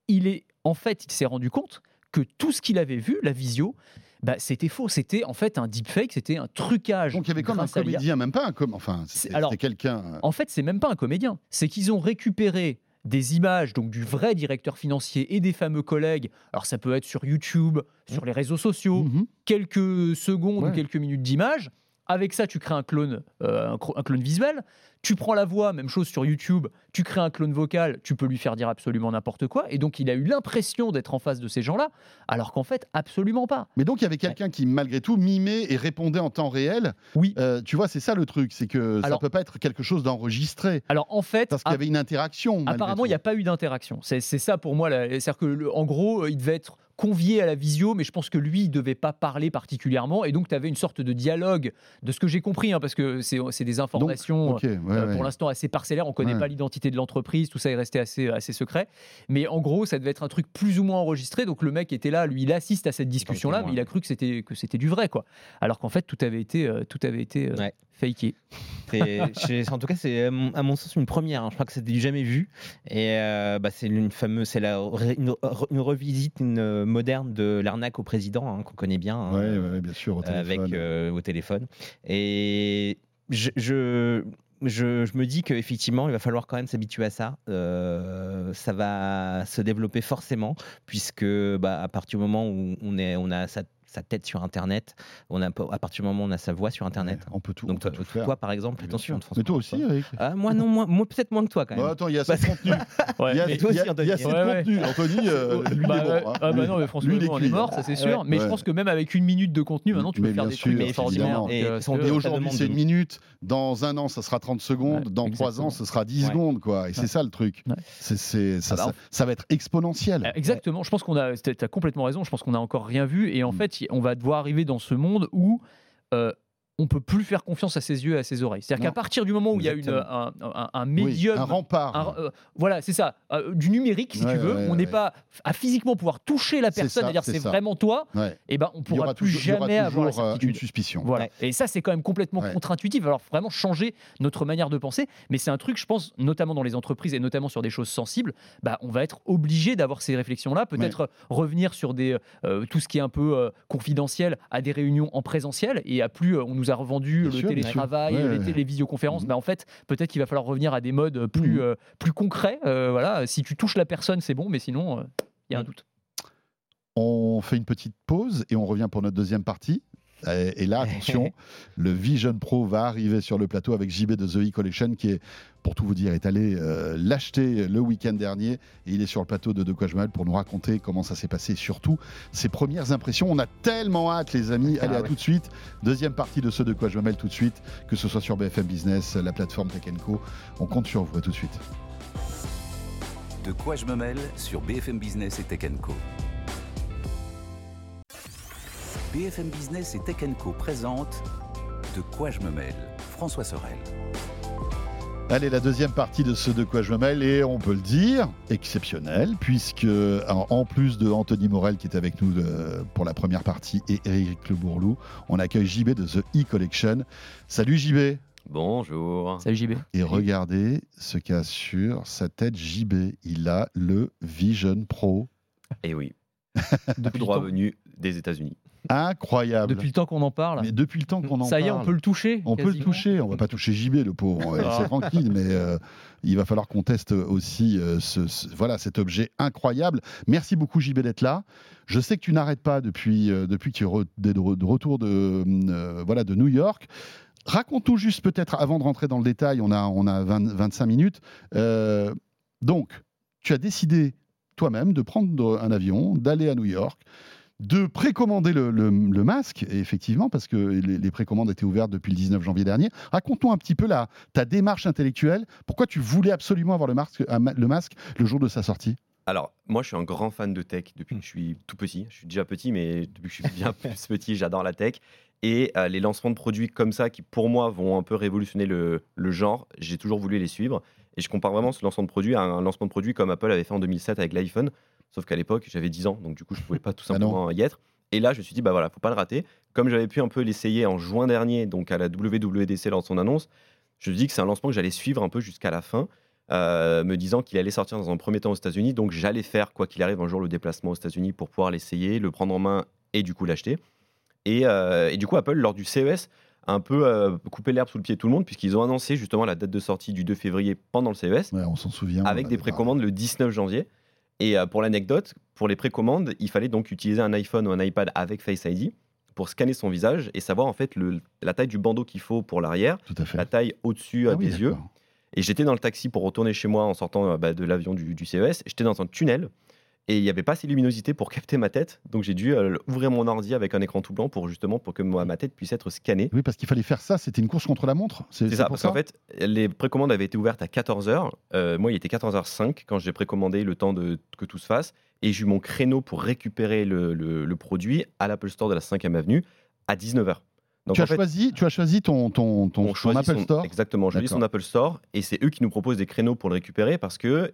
Il est en fait, il s'est rendu compte que tout ce qu'il avait vu, la visio, bah, c'était faux. C'était en fait un deepfake, c'était un trucage. Donc il y avait comme un comédien, même pas un com... Enfin, c'était quelqu'un. euh, En fait, c'est même pas un comédien. C'est qu'ils ont récupéré des images donc du vrai directeur financier et des fameux collègues. Alors ça peut être sur YouTube, sur les réseaux sociaux, mhm. quelques secondes Ouais. ou quelques minutes d'image. Avec ça, tu crées un clone, euh, un, clone visuel. Tu prends la voix, même chose sur YouTube. tu crées un clone vocal, tu peux lui faire dire absolument n'importe quoi. Et donc, il a eu l'impression d'être en face de ces gens-là, alors qu'en fait, absolument pas. Mais donc, il y avait quelqu'un qui, malgré tout, mimait et répondait en temps réel. Oui. Euh, tu vois, c'est ça le truc, c'est que ça Alors- peut pas être quelque chose d'enregistré. Alors, en fait, Parce qu'il y avait une interaction. Apparemment, il n'y a pas eu d'interaction. C'est ça pour moi. C'est-à-dire que, le- en gros, il devait être convié à la visio, mais je pense que lui, il devait pas parler particulièrement. Et donc, tu avais une sorte de dialogue, de ce que j'ai compris, hein, parce que c'est c'est des informations. Ouais, euh, ouais. Pour l'instant, assez parcellaires, on connaît Ouais. pas l'identité de l'entreprise, tout ça est resté assez, assez secret. Mais en gros, ça devait être un truc plus ou moins enregistré. Donc le mec était là, lui, il assiste à cette discussion-là, mais il a cru que c'était que c'était du vrai, quoi. Alors qu'en fait, tout avait été, euh, tout avait été euh, C'est- en tout cas, c'est à mon- sens une première. hein. Je crois que c'était du jamais vu. Et euh, bah, c'est une fameuse, c'est la une, une revisite une, euh, moderne de l'arnaque au président hein, qu'on connaît bien. hein, Ouais, ouais, bien sûr, au téléphone. avec euh, au téléphone. Et je, je, je, je me dis qu'effectivement, il va falloir quand même s'habituer à ça. Euh, ça va se développer forcément, puisque bah, à partir du moment où on, est, on a sa, sa tête sur Internet, on a, à partir du moment où on a sa voix sur Internet. Ouais, on peut tout, Donc toi, tout toi, par exemple, attention. François, Mais toi aussi, Eric Ah, moi non, moi, moi peut-être moins que toi quand même. Bon, attends, il y a assez de contenu. Ouais, Il y a, aussi, Anthony. il y a assez de Ouais, ouais. contenu. Anthony, euh, lui, bah, il est ouais. bon. hein. Ah bah non, mais François lui, il est mort, ça c'est Ouais. sûr. Mais je pense que même avec une minute de contenu, maintenant tu Mais peux faire des trucs extraordinaires. Et euh, Et aujourd'hui, c'est une minute. Dans un an, ça sera 30 secondes. Dans trois ans, ce sera 10 Ouais. secondes. Quoi. Et c'est ça le truc. Ça, Ah bah, ça, va être exponentiel. Euh, Exactement. Je pense qu'on a. Tu as complètement raison. Je pense qu'on a encore rien vu. Et en Mm. fait, on va devoir arriver dans ce monde où. euh, on peut plus faire confiance à ses yeux et à ses oreilles. C'est-à-dire qu'à partir du moment où il y a une, un, un- un Oui, médium, un rempart. euh, voilà, c'est ça, euh, du numérique, si Ouais, tu veux, ouais, on n'est ouais. pas à physiquement pouvoir toucher la personne, ça, à dire c'est vraiment toi, et ben on pourra plus toujours, jamais avoir la euh, certitude. une suspicion. Voilà. Et ça, c'est quand même complètement contre-intuitif. Alors, vraiment changer notre manière de penser. Mais c'est un truc, je pense, notamment dans les entreprises et notamment sur des choses sensibles, bah, on va être obligé d'avoir ces réflexions-là. Peut-être revenir sur des, euh, tout ce qui est un peu confidentiel à des réunions en présentiel et à plus, on nous a revendu Bien le sûr, télétravail, Ouais, les, les visioconférences. Mhm. Bah, en fait, peut-être qu'il va falloir revenir à des modes plus, Mhm. euh, plus concrets. Euh, voilà. Si tu touches la personne, c'est bon, mais sinon, euh, il y a un doute. On fait une petite pause et on revient pour notre deuxième partie. Et et là, attention, le Vision Pro va arriver sur le plateau avec JB de The E Collection qui est, pour tout vous dire, est allé euh, l'acheter le week-end dernier. Et il est sur le plateau de De quoi je me mêle pour nous raconter comment ça s'est passé, surtout ses premières impressions. On a tellement hâte, les amis. Allez, Ah à ouais. tout de suite. Deuxième partie de ce De quoi je me mêle tout de suite, que ce soit sur BFM Business, la plateforme Tech Co. On compte sur vous. À tout de suite. De quoi je me mêle sur BFM Business et Tech Co. BFM Business et Tech Co présente De quoi je me mêle François Sorel. Allez, la deuxième partie de ce De quoi je me mêle, et on peut le dire, exceptionnel, puisque en plus de Anthony Morel qui est avec nous euh, pour la première partie et Eric Le Bourlou, on accueille JB de The E-Collection. Salut JB Bonjour. Salut JB. Et regardez ce qu'a sur sa tête JB. Il a le Vision Pro. Et oui, Depuis, le droit venu des États-Unis. Incroyable. depuis le temps qu'on en parle. Mais depuis le temps qu'on en Ça y est, parle. on peut le toucher. On peut le toucher, on va pas toucher JB le pauvre, Ah. tranquille, mais euh, il va falloir qu'on teste aussi euh, ce, ce- voilà, cet objet incroyable. Merci beaucoup JB d'être là. Je sais que tu n'arrêtes pas depuis, euh, depuis que tu es re- de, retour de, voilà, de New York. Raconte-nous juste peut-être, avant de rentrer dans le détail, on a, on a 20 25 minutes. Donc, tu as décidé toi-même de prendre un avion, d'aller à New York, de précommander le, le- le masque, et effectivement, parce que les, les précommandes étaient ouvertes depuis le 19 janvier dernier. Raconte-nous un petit peu la, ta démarche intellectuelle. Pourquoi tu voulais absolument avoir masque, le masque le jour de sa sortie? Alors, moi, je suis un grand fan de tech depuis que je suis tout petit. Je suis déjà petit, mais depuis que je suis bien plus petit, j'adore la tech. Et euh, les lancements de produits comme ça, qui pour moi vont un peu révolutionner le, le genre, j'ai toujours voulu les suivre. Et je compare vraiment ce lancement de produit à un lancement de produit comme Apple avait fait en 2007 avec l'iPhone. Sauf qu'à l'époque, j'avais 10 ans, donc du coup, je pouvais pas tout Ah simplement y être. Et là, je me suis dit, bah voilà, faut pas le rater. Comme j'avais pu un peu l'essayer en juin dernier, donc à la WWDC lors de son annonce, je me dis que c'est un lancement que j'allais suivre un peu jusqu'à la fin, euh, me disant qu'il allait sortir dans un premier temps aux États-Unis, donc j'allais faire, quoi qu'il arrive, un jour le déplacement aux États-Unis pour pouvoir l'essayer, le prendre en main et du coup l'acheter. Et, euh, et du coup, Apple, lors du CES, a un peu euh, coupé l'herbe sous le pied de tout le monde, puisqu'ils ont annoncé justement la date de sortie du 2 février pendant le CES Ouais, On s'en souvient. avec des précommandes le 19 janvier. Et euh, pour l'anecdote, pour les précommandes, il fallait donc utiliser un iPhone ou un iPad avec Face ID pour scanner son visage et savoir en fait le- la taille du bandeau qu'il faut pour l'arrière, la taille au-dessus euh, Ah oui, des yeux. Et j'étais dans le taxi pour retourner chez moi en sortant euh, bah, de l'avion du, du CES. J'étais dans un tunnel et il n'y avait pas assez de luminosité pour capter ma tête. Donc j'ai dû euh, ouvrir mon ordi avec un écran tout blanc pour justement pour que ma, ma tête puisse être scannée. Oui, parce qu'il fallait faire ça. C'était une course contre la montre. C'est ça, parce qu'en fait, les précommandes avaient été ouvertes à 14h. moi, il était 14h05 quand j'ai précommandé le temps de, que tout se fasse. Et j'ai eu mon créneau pour récupérer le, le- le produit à l'Apple Store de la 5e Avenue à 19h. Donc, tu, as fait, choisi, tu as choisi ton, ton, ton, Apple son- Store. Exactement, je choisis son. Apple Store et c'est eux qui nous proposent des créneaux pour le récupérer parce que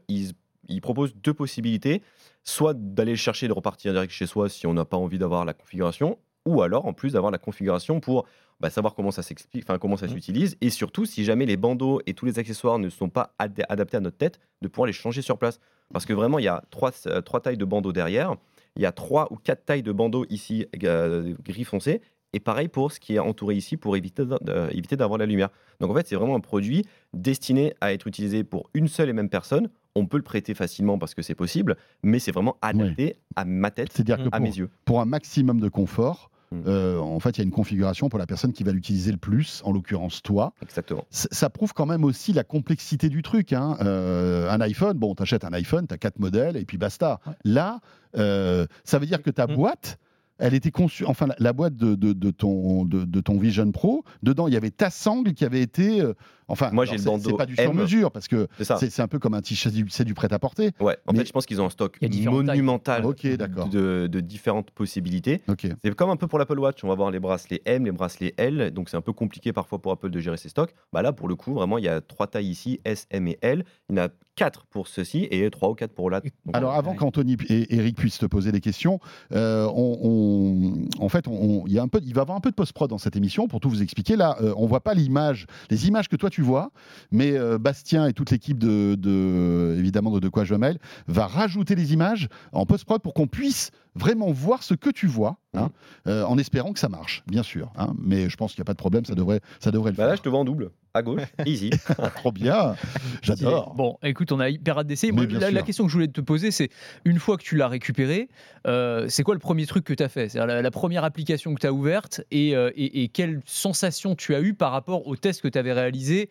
ils proposent deux possibilités, soit d'aller le chercher et de repartir direct chez soi si on n'a pas envie d'avoir la configuration, ou alors en plus d'avoir la configuration pour bah, savoir comment ça s'explique, enfin comment ça Mhm. s'utilise, et surtout si jamais les bandeaux et tous les accessoires ne sont pas ad- adaptés à notre tête, de pouvoir les changer sur place. Parce que vraiment, il y a trois, euh, trois tailles de bandeaux derrière, il y a trois ou quatre tailles de bandeaux ici euh, gris foncé, et pareil pour ce qui est entouré ici pour d'a- éviter d'avoir la lumière. Donc en fait, c'est vraiment un produit destiné à être utilisé pour une seule et même personne. On peut le prêter facilement parce que c'est possible, mais c'est vraiment adapté à ma tête, C'est-à-dire que à pour, mes yeux. pour un maximum de confort, Mm. euh, en fait, il y a une configuration pour la personne qui va l'utiliser le plus, en l'occurrence toi. Exactement. C- ça prouve quand même aussi la complexité du truc. hein. Euh, un iPhone, bon, t'achètes un iPhone, t'as quatre modèles et puis basta. Là, euh, ça veut dire que ta Mm. boîte, elle était conçue, enfin la, la boîte de, de- de ton, de, de ton Vision Pro, dedans il y avait ta sangle qui avait été, euh, enfin, Moi, j'ai le c'est- bandeau C'est pas du sur mesure parce que C'est ça. c'est c'est un peu comme un t-shirt, du- c'est du prêt-à-porter. Ouais. En Mais- fait, je pense qu'ils ont un stock Il y a différentes tailles. monumental Ok, d'accord. de, de différentes possibilités. Ok. C'est comme un peu pour l'Apple Watch, on va voir les bracelets M, les bracelets L, donc c'est un peu compliqué parfois pour Apple de gérer ses stocks. Bah là, pour le coup, vraiment, il y a trois tailles ici, S, M et L. Il y en a quatre pour ceci et trois ou quatre pour là. Donc, Alors avant Ouais. qu'Anthony et Eric puissent te poser des questions, euh, on, on- en fait, on- il, y a un peu, il va y avoir un peu de post-prod dans cette émission pour tout vous expliquer. Là, euh, on voit pas l'image, les images que toi tu vois, mais euh, Bastien et toute l'équipe de, de- évidemment de quoi je mêle va rajouter les images en post-prod pour qu'on puisse vraiment voir ce que tu vois, hein, euh, en espérant que ça marche, bien sûr. hein. mais je pense qu'il n'y a pas de problème, ça devrait, ça devrait le Bah là, faire. je te vois en double, à gauche, easy. Trop bien, j'adore. Bon, écoute, on a hyper hâte d'essayer. La, question que je voulais te poser, c'est une fois que tu l'as récupéré, euh, c'est quoi le premier truc que tu as fait? C'est-à-dire la, la première application que tu as ouverte et, euh, et, et quelle sensation tu as eu par rapport au test que tu avais réalisé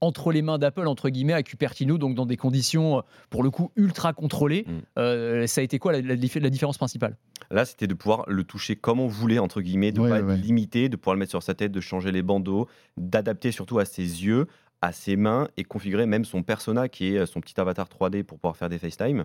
entre les mains d'Apple, entre guillemets, à Cupertino, donc dans des conditions, euh, pour le coup, ultra contrôlées. Mm. Euh, ça a été quoi la, la dif- la différence principale? Là, c'était de pouvoir le toucher comme on voulait, entre guillemets, de ne Ouais, pas ouais, être limité, de pouvoir le mettre sur sa tête, de changer les bandeaux, d'adapter surtout à ses yeux, à ses mains et configurer même son persona qui est euh, son petit avatar 3D pour pouvoir faire des FaceTime.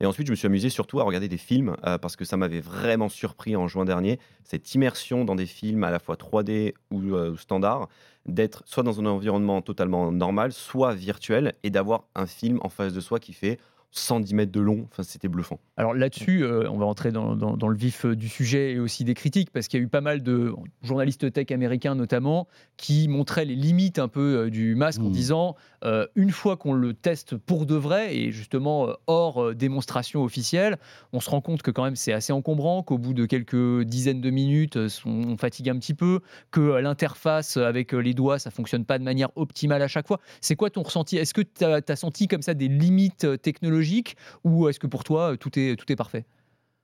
Et ensuite, je me suis amusé surtout à regarder des films euh, parce que ça m'avait vraiment surpris en juin dernier, cette immersion dans des films à la fois 3D ou euh, standard, d'être soit dans un environnement totalement normal, soit virtuel, et d'avoir un film en face de soi qui fait 110 mètres de long. Enfin, c'était bluffant. Alors là-dessus, euh, on va entrer dans, dans- dans le vif euh, du sujet et aussi des critiques, parce qu'il y a eu pas mal de journalistes tech américains notamment qui montraient les limites un peu euh, du masque en Mm. disant, euh, une fois qu'on le teste pour de vrai, et justement hors démonstration officielle, on se rend compte que quand même c'est assez encombrant, qu'au bout de quelques dizaines de minutes, on fatigue un petit peu, que l'interface avec les doigts, ça fonctionne pas de manière optimale à chaque fois. C'est quoi ton ressenti? Est-ce que tu as, senti comme ça des limites euh, technologiques ou est-ce que pour toi, tout est, tout est parfait?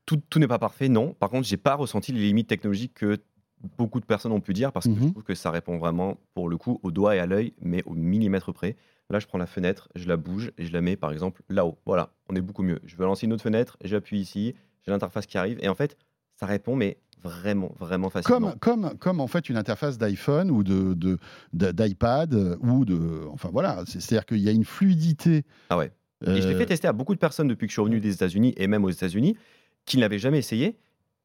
Tout, tout n'est pas parfait, non. Par contre, j'ai pas ressenti les limites technologiques que beaucoup de personnes ont pu dire parce que je Mhm. trouve que ça répond vraiment, pour le coup, au doigt et à l'œil, mais au millimètre près. Là, je prends la fenêtre, je la bouge et je la mets, par exemple, là-haut. Voilà, on est beaucoup mieux. Je veux lancer une autre fenêtre, j'appuie ici, j'ai l'interface qui arrive et en fait, ça répond, mais vraiment, vraiment facilement. Comme, comme, comme en fait une interface d'iPhone ou de, de- de- d'iPad ou de. Enfin voilà, c'est- c'est-à-dire qu'il y a une fluidité. Ah ouais. Et je l'ai euh, fait tester à beaucoup de personnes depuis que je suis revenu des États-Unis et même aux États-Unis qui ne l'avaient jamais essayé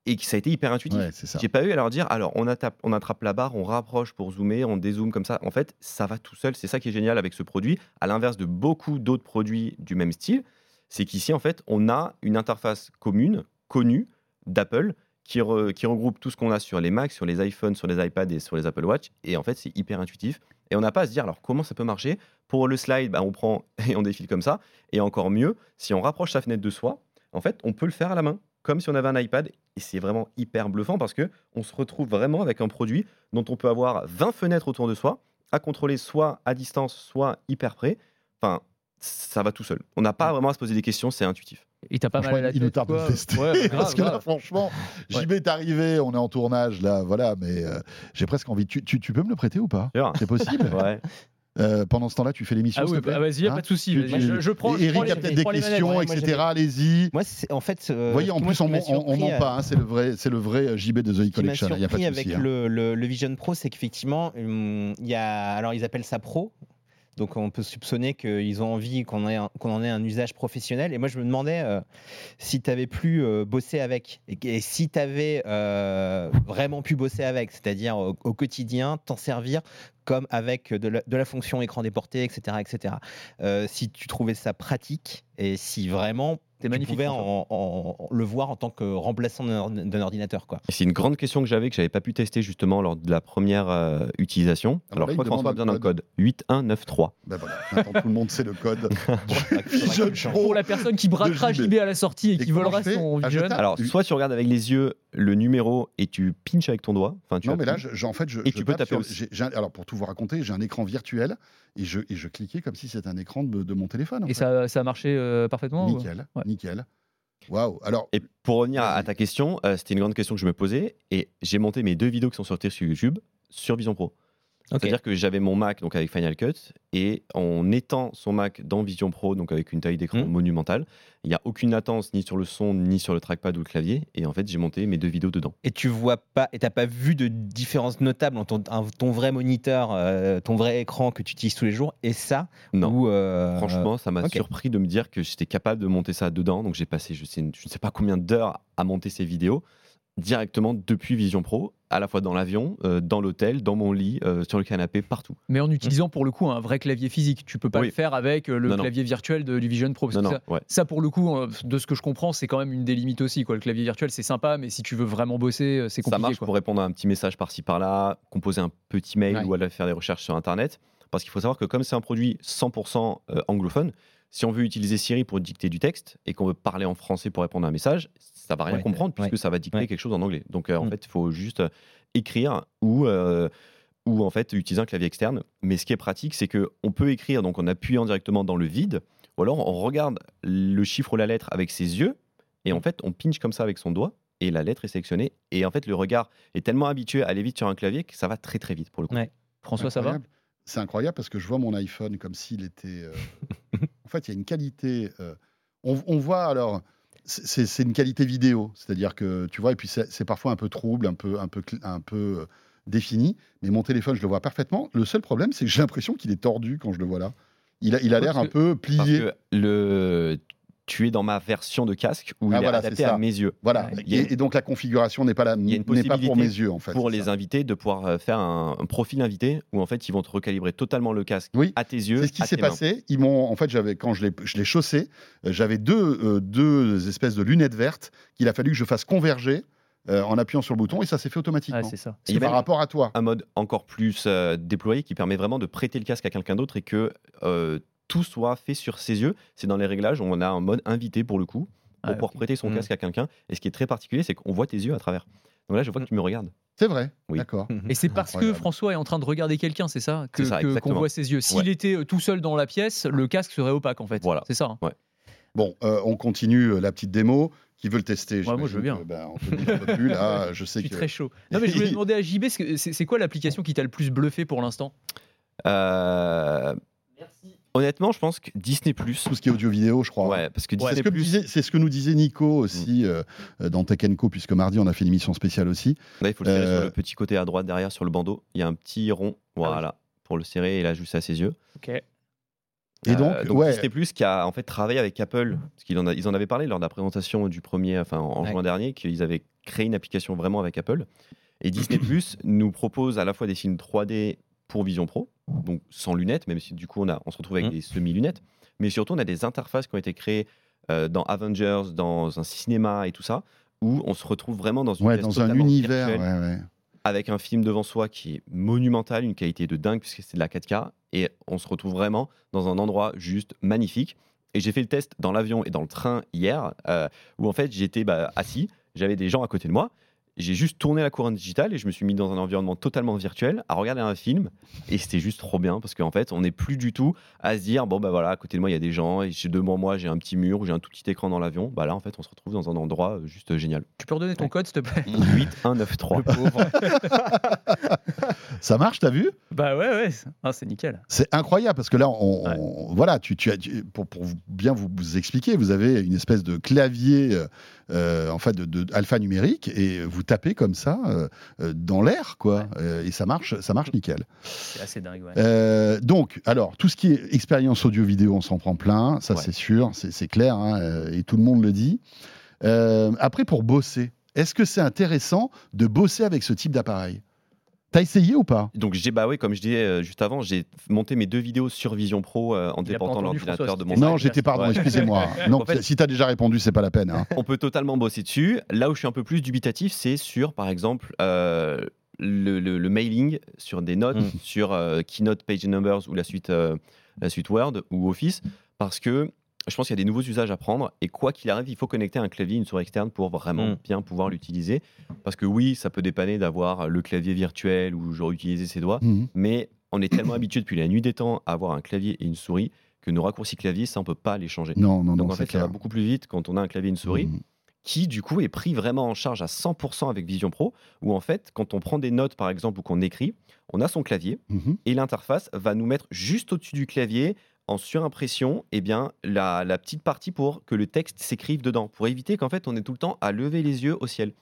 et que ça a été hyper intuitif. ouais. J'ai pas eu à leur dire, alors on, attape- on attrape la barre, on rapproche pour zoomer, on dézoome comme ça. En fait, ça va tout seul. C'est ça qui est génial avec ce produit, à l'inverse de beaucoup d'autres produits du même style. C'est qu'ici, en fait, on a une interface commune, connue, d'Apple, qui, re- qui regroupe tout ce qu'on a sur les Macs, sur les iPhones, sur les iPads et sur les Apple Watch. Et en fait, c'est hyper intuitif. Et on n'a pas à se dire, alors comment ça peut marcher? Pour le slide, bah, on prend et on défile comme ça. Et encore mieux, si on rapproche sa fenêtre de soi, en fait, on peut le faire à la main, comme si on avait un iPad. Et c'est vraiment hyper bluffant parce que on se retrouve vraiment avec un produit dont on peut avoir 20 fenêtres autour de soi, à contrôler soit à distance, soit hyper près. Enfin, ça va tout seul. On n'a pas vraiment à se poser des questions, c'est intuitif. Et t'as pas mal à la il nous tarde de tester. Ouais, grave, Parce que là, grave. franchement, Ouais. JB est arrivé, on est en tournage là, voilà, mais euh, j'ai presque envie. Tu, tu, tu peux me le prêter ou pas? C'est possible? Ouais. Euh, pendant ce temps-là, tu fais l'émission. Ah oui, bah, vas-y, y a Hein pas de souci. Je, je prends. je Eric prends les- a peut-être des questions, ouais, etc. Allez-y. Moi, c'est- en fait. euh, Vous voyez, en moi, plus, on, on, ment pas. hein, c'est le vrai, c'est le vrai JB de The E-Collection. Il n'y a pas de avec souci. hein. le, le- le Vision Pro, c'est qu'effectivement, hum, il y a, alors ils appellent ça Pro. Donc on peut soupçonner qu'ils ont envie qu'on en ait un usage professionnel. Et moi je me demandais euh, si tu avais pu euh, bosser avec et, si tu avais vraiment pu bosser avec, c'est-à-dire au, quotidien t'en servir comme avec de la, de la fonction écran déporté, etc. etc. Euh, si tu trouvais ça pratique et si vraiment Tu magnifique. pouvais François. en- en- en- le voir en tant que remplaçant d'un ordi- d'un ordinateur. Quoi. C'est une grande question que j'avais, que j'avais pas pu tester justement lors de la première euh, utilisation. Alors Alors, là, je crois que François a demande besoin un d'un code 8193. Ben voilà. Maintenant, tout le monde sait le code. Pour la personne qui braquera JB. À la sortie et Et qui volera son Ah, Vision. Alors, soit tu regardes avec les yeux le numéro et tu pinches avec ton doigt. Enfin, tu Non, mais là, en fait, je. Et je tu peux tape taper sur- aussi. j'ai- j'ai un- alors, pour tout vous raconter, j'ai un écran virtuel et je, et je cliquais comme si c'était un écran de, de mon téléphone. en Et fait. ça, ça a marché euh, parfaitement Nickel, Ouais. nickel. Waouh. Alors, Et pour revenir à, ta question, euh, c'était une grande question que je me posais et j'ai monté mes deux vidéos qui sont sorties sur YouTube sur Vision Pro. C'est-à-dire que j'avais mon Mac donc avec Final Cut et en étant son Mac dans Vision Pro, donc avec une taille d'écran Mhm. monumentale, il n'y a aucune latence ni sur le son ni sur le trackpad ou le clavier et en fait j'ai monté mes deux vidéos dedans. Et tu vois pas, et t'as pas vu de différence notable entre ton, vrai moniteur, euh, ton vrai écran que tu utilises tous les jours, et ça Non. euh, Franchement, ça m'a surpris de me dire que j'étais capable de monter ça dedans. Donc j'ai passé je, sais, je ne sais pas combien d'heures à monter ces vidéos directement depuis Vision Pro, à la fois dans l'avion, euh, dans l'hôtel, dans mon lit, euh, sur le canapé, partout. Mais en utilisant pour le coup un vrai clavier physique. Tu peux pas Oui. le faire avec euh, le Non, non. clavier virtuel de, Vision Pro. parce Non, que ça, ouais. ça, pour le coup, de ce que je comprends, c'est quand même une des limites aussi. Quoi. Le clavier virtuel, c'est sympa, mais si tu veux vraiment bosser, c'est Ça compliqué. marche quoi. pour répondre à un petit message par-ci par-là, composer un petit mail Ouais. ou aller faire des recherches sur Internet. Parce qu'il faut savoir que comme c'est un produit 100% euh, anglophone, si on veut utiliser Siri pour dicter du texte et qu'on veut parler en français pour répondre à un message, ça va rien Ouais, comprendre puisque ouais. ça va dicter Ouais. quelque chose en anglais. Donc euh, en Mm. fait, il faut juste euh, écrire ou euh, ou en fait utiliser un clavier externe. Mais ce qui est pratique, c'est que on peut écrire donc en appuyant directement dans le vide, ou alors on regarde le chiffre ou la lettre avec ses yeux et en fait on pinche comme ça avec son doigt et la lettre est sélectionnée. Et en fait le regard est tellement habitué à aller vite sur un clavier que ça va très très vite pour le coup. Ouais. François, ça va? C'est incroyable parce que je vois mon iPhone comme s'il était. euh, fait, il y a une qualité. euh, on, on voit alors. C'est une qualité vidéo, c'est-à-dire que tu vois, et puis c'est parfois un peu trouble, un peu, un peu, un peu euh, défini. Mais mon téléphone, je le vois parfaitement. Le seul problème, c'est que j'ai l'impression qu'il est tordu quand je le vois là. Il a, il a l'air parce un peu Parce plié. que le tu es dans ma version de casque où Ah, il est adapté à mes yeux. Voilà. il y a Et, et donc la configuration n'est pas là, il y a une n'est pas pour mes yeux en fait. pour les ça. invités de pouvoir euh, faire un, un profil invité où en fait ils vont te recalibrer totalement le casque Oui. à tes yeux. C'est ce qui s'est passé. Ils m'ont, en fait, j'avais quand je l'ai, je l'ai chaussé, euh, j'avais deux, euh, deux espèces de lunettes vertes qu'il a fallu que je fasse converger euh, en appuyant sur le bouton et ça s'est fait automatiquement. Ah, c'est ça. Il y a par rapport à toi. un mode encore plus euh, déployé qui permet vraiment de prêter le casque à quelqu'un d'autre et que euh, tout soit fait sur ses yeux. C'est dans les réglages, on a un mode invité pour le coup, pour Ah, pouvoir prêter son Mm. casque à quelqu'un. Et ce qui est très particulier, c'est qu'on voit tes yeux à travers. Donc là, je vois que tu me regardes. C'est vrai. Oui. D'accord. Et c'est parce que. François est en train de regarder quelqu'un, c'est ça ça, que- Qu'on exactement. voit ses yeux. S'il Ouais. était euh, tout seul dans la pièce, le casque serait opaque en fait. Voilà. C'est ça. hein. Bon, euh, on continue euh, la petite démo. Qui veut le tester Ouais, moi, je veux bien. que, ben, peut plus là. Je Je sais suis que. très chaud. Non mais je voulais demander à JB, c'est c'est- c'est quoi l'application qui t'a le plus bluffé pour l'instant? Euh, Honnêtement, je pense que Disney Tout ce qui est audio-vidéo, je crois. Ouais, parce que C'est Disney c'est ce que nous disait Nico aussi euh, dans Tech Co, puisque mardi on a fait une émission spéciale aussi. Là, il faut le serrer Euh, sur le petit côté à droite derrière sur le bandeau. Il y a un petit rond, voilà, pour le serrer et là juste à ses yeux. Ok. Et donc, Euh, donc ouais. Disney Plus qui a en fait travaillé avec Apple, parce qu'ils en, a- ils en avaient parlé lors de la présentation du premier, enfin en Ouais. juin dernier, qu'ils avaient créé une application vraiment avec Apple. Et Disney Plus nous propose à la fois des films 3D pour Vision Pro, donc sans lunettes, même si du coup on, a, on se retrouve avec Mhm. des semi-lunettes, mais surtout on a des interfaces qui ont été créées euh, dans Avengers, dans un cinéma et tout ça, où on se retrouve vraiment dans une Ouais, dans un univers. virtuelle ouais, ouais. avec un film devant soi qui est monumental, une qualité de dingue puisque c'est de la 4K et on se retrouve vraiment dans un endroit juste magnifique. Et j'ai fait le test dans l'avion et dans le train hier euh, où en fait j'étais bah, assis, j'avais des gens à côté de moi. J'ai juste tourné la couronne digitale et je me suis mis dans un environnement totalement virtuel à regarder un film et c'était juste trop bien parce qu'en fait on n'est plus du tout à se dire bon bah voilà à côté de moi il y a des gens et chez devant moi j'ai un petit mur ou j'ai un tout petit écran dans l'avion bah là en fait on se retrouve dans un endroit euh, juste génial Tu peux redonner ton code s'il te plaît? 8193 Le pauvre. Ça marche, t'as vu? Bah ouais, ouais. Ah, c'est nickel. C'est incroyable parce que là, on, Ouais. on- voilà, tu, tu as, tu- pour, pour vous- bien vous, vous expliquer, vous avez une espèce de clavier euh, euh, en fait de, de alphanumérique et vous tapez comme ça euh, euh, dans l'air, quoi, Euh, et ça marche, ça marche nickel. C'est assez dingue, ouais. Donc, alors, tout ce qui est expérience audio-vidéo, on s'en prend plein, ça Ouais. c'est sûr, c'est clair, hein, et tout le monde le dit. Après, pour bosser, est-ce que c'est intéressant de bosser avec ce type d'appareil? T'as essayé ou pas? Donc j'ai bah oui, comme je disais euh, juste avant, j'ai monté mes deux vidéos sur Vision Pro euh, en déportant l'ordinateur de mon Non, j'étais pardon, Ouais. excusez-moi. Non, En fait- si t'as déjà répondu, c'est pas la peine. hein. on peut totalement bosser dessus. Là où je suis un peu plus dubitatif, c'est sur, par exemple, euh, le, le- le mailing sur des notes, Mm. sur euh, Keynote Page Numbers ou la suite, euh, la suite Word ou Office, parce que je pense qu'il y a des nouveaux usages à prendre et quoi qu'il arrive, il faut connecter un clavier, une souris externe pour vraiment Mm. bien pouvoir l'utiliser. Parce que oui, ça peut dépanner d'avoir le clavier virtuel ou genre utiliser ses doigts, Mhm. mais on est tellement habitué depuis la nuit des temps à avoir un clavier et une souris que nos raccourcis clavier, ça on peut pas les changer. Non, non, Donc non, en c'est fait, ça va beaucoup plus vite quand on a un clavier et une souris Mhm. qui du coup est pris vraiment en charge à 100% avec Vision Pro, où en fait, quand on prend des notes par exemple ou qu'on écrit, on a son clavier Mhm. et l'interface va nous mettre juste au-dessus du clavier en surimpression eh bien, la, la petite partie pour que le texte s'écrive dedans, pour éviter qu'en fait on ait tout le temps à lever les yeux au ciel.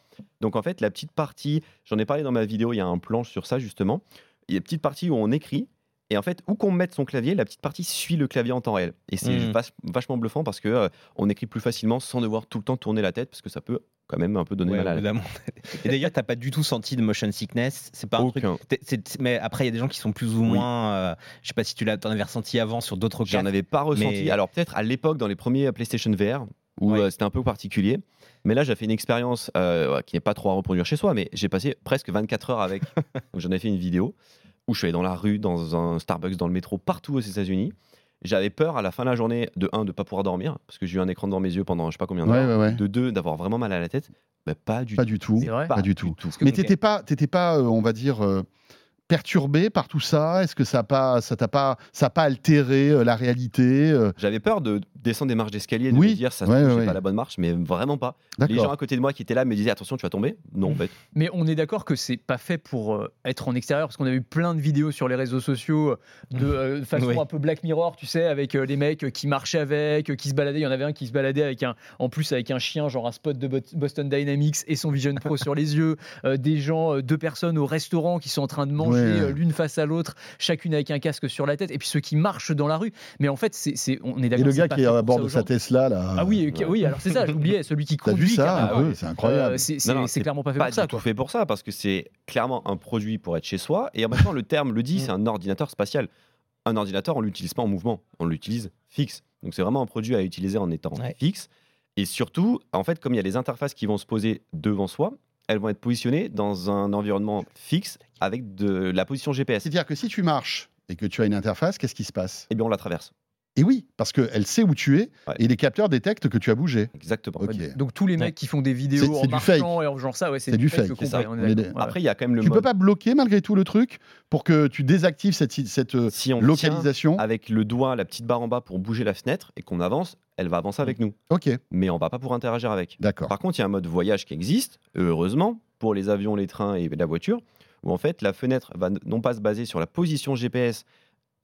Donc en fait, la petite partie, j'en ai parlé dans ma vidéo, il y a un plan sur ça justement, il y a une petite partie où on écrit, et en fait, où qu'on mette son clavier, la petite partie suit le clavier en temps réel. Et c'est vach- vachement bluffant parce que euh, on écrit plus facilement sans devoir tout le temps tourner la tête, parce que ça peut quand même un peu donner Ouais, mal à la. Et d'ailleurs, t'as pas du tout senti de motion sickness. C'est pas un truc. Mais après, il y a des gens qui sont plus ou Oui. moins. euh, je sais pas si tu l'as, avais ressenti avant sur d'autres J'en cas. avais pas ressenti. mais- Alors peut-être à l'époque dans les premiers PlayStation VR où Ouais. euh, c'était un peu particulier. Mais là, j'ai fait une expérience euh, qui n'est pas trop à reproduire chez soi, mais j'ai passé presque 24 heures avec. J'en ai fait une vidéo où je suis allé dans la rue, dans un Starbucks, dans le métro, partout aux États-Unis. J'avais peur à la fin de la journée, de un, de pas pouvoir dormir, parce que j'ai eu un écran devant mes yeux pendant je sais pas combien d'heures. ouais, ouais. De deux, d'avoir vraiment mal à la tête. Mais pas du Pas tout. du tout. Pas du tout. Mais t'étais pas, t'étais pas, euh, on va dire, euh, perturbé par tout ça? Est-ce que ça a pas, ça t'a pas, ça a pas altéré euh, la réalité euh, J'avais peur de descendre des marches d'escalier et de Oui, me dire ça ouais, ouais. pas la bonne marche, mais vraiment pas. Les gens à côté de moi qui étaient là me disaient attention, tu vas tomber. Non, en fait. Mais on est d'accord que c'est pas fait pour euh, être en extérieur parce qu'on a eu plein de vidéos sur les réseaux sociaux de euh, façon Oui. un peu Black Mirror, tu sais, avec euh, les mecs qui marchaient avec, euh, qui se baladaient. Il y en avait un qui se baladait avec un, en plus avec un chien, genre un spot de Boston Dynamics et son Vision Pro sur les yeux. Euh, des gens, euh, deux personnes au restaurant qui sont en train de manger Ouais. Euh, l'une face à l'autre, chacune avec un casque sur la tête. Et puis ceux qui marchent dans la rue. Mais en fait, c'est, on est Et d'accord. le c'est gars qui est à bord de sa. Tesla là. Ah oui, Ouais. oui. Alors c'est ça. J'oubliais celui qui T'as conduit. vu ça peu C'est incroyable. Euh, c'est, c'est- Non, non, c'est clairement pas fait pas pour ça. tout quoi. fait pour ça parce que c'est clairement un produit pour être chez soi et en même temps le terme le dit Mm. c'est un ordinateur spatial un ordinateur on l'utilise pas en mouvement on l'utilise fixe donc c'est vraiment un produit à utiliser en étant Ouais. fixe et surtout en fait comme il y a les interfaces qui vont se poser devant soi elles vont être positionnées dans un environnement fixe avec de la position GPS C'est-à-dire que si tu marches et que tu as une interface, qu'est-ce qui se passe? Et bien on la traverse Et oui, parce qu'elle sait où tu es Ouais. et les capteurs détectent que tu as bougé. exactement. Donc tous les mecs Ouais. qui font des vidéos c'est en du marchant et en genre ça, ouais, c'est C'est du fake, fake c'est ça. on est après il y a quand même le Tu peux mode pas bloquer malgré tout le truc pour que tu désactives cette, cette euh, si on localisation tient avec le doigt la petite barre en bas pour bouger la fenêtre et qu'on avance elle va avancer avec nous Ok, mais on va pas pouvoir interagir avec d'accord. Par contre, il y a un mode voyage qui existe, heureusement, pour les avions, les trains et la voiture, où en fait la fenêtre va non pas se baser sur la position GPS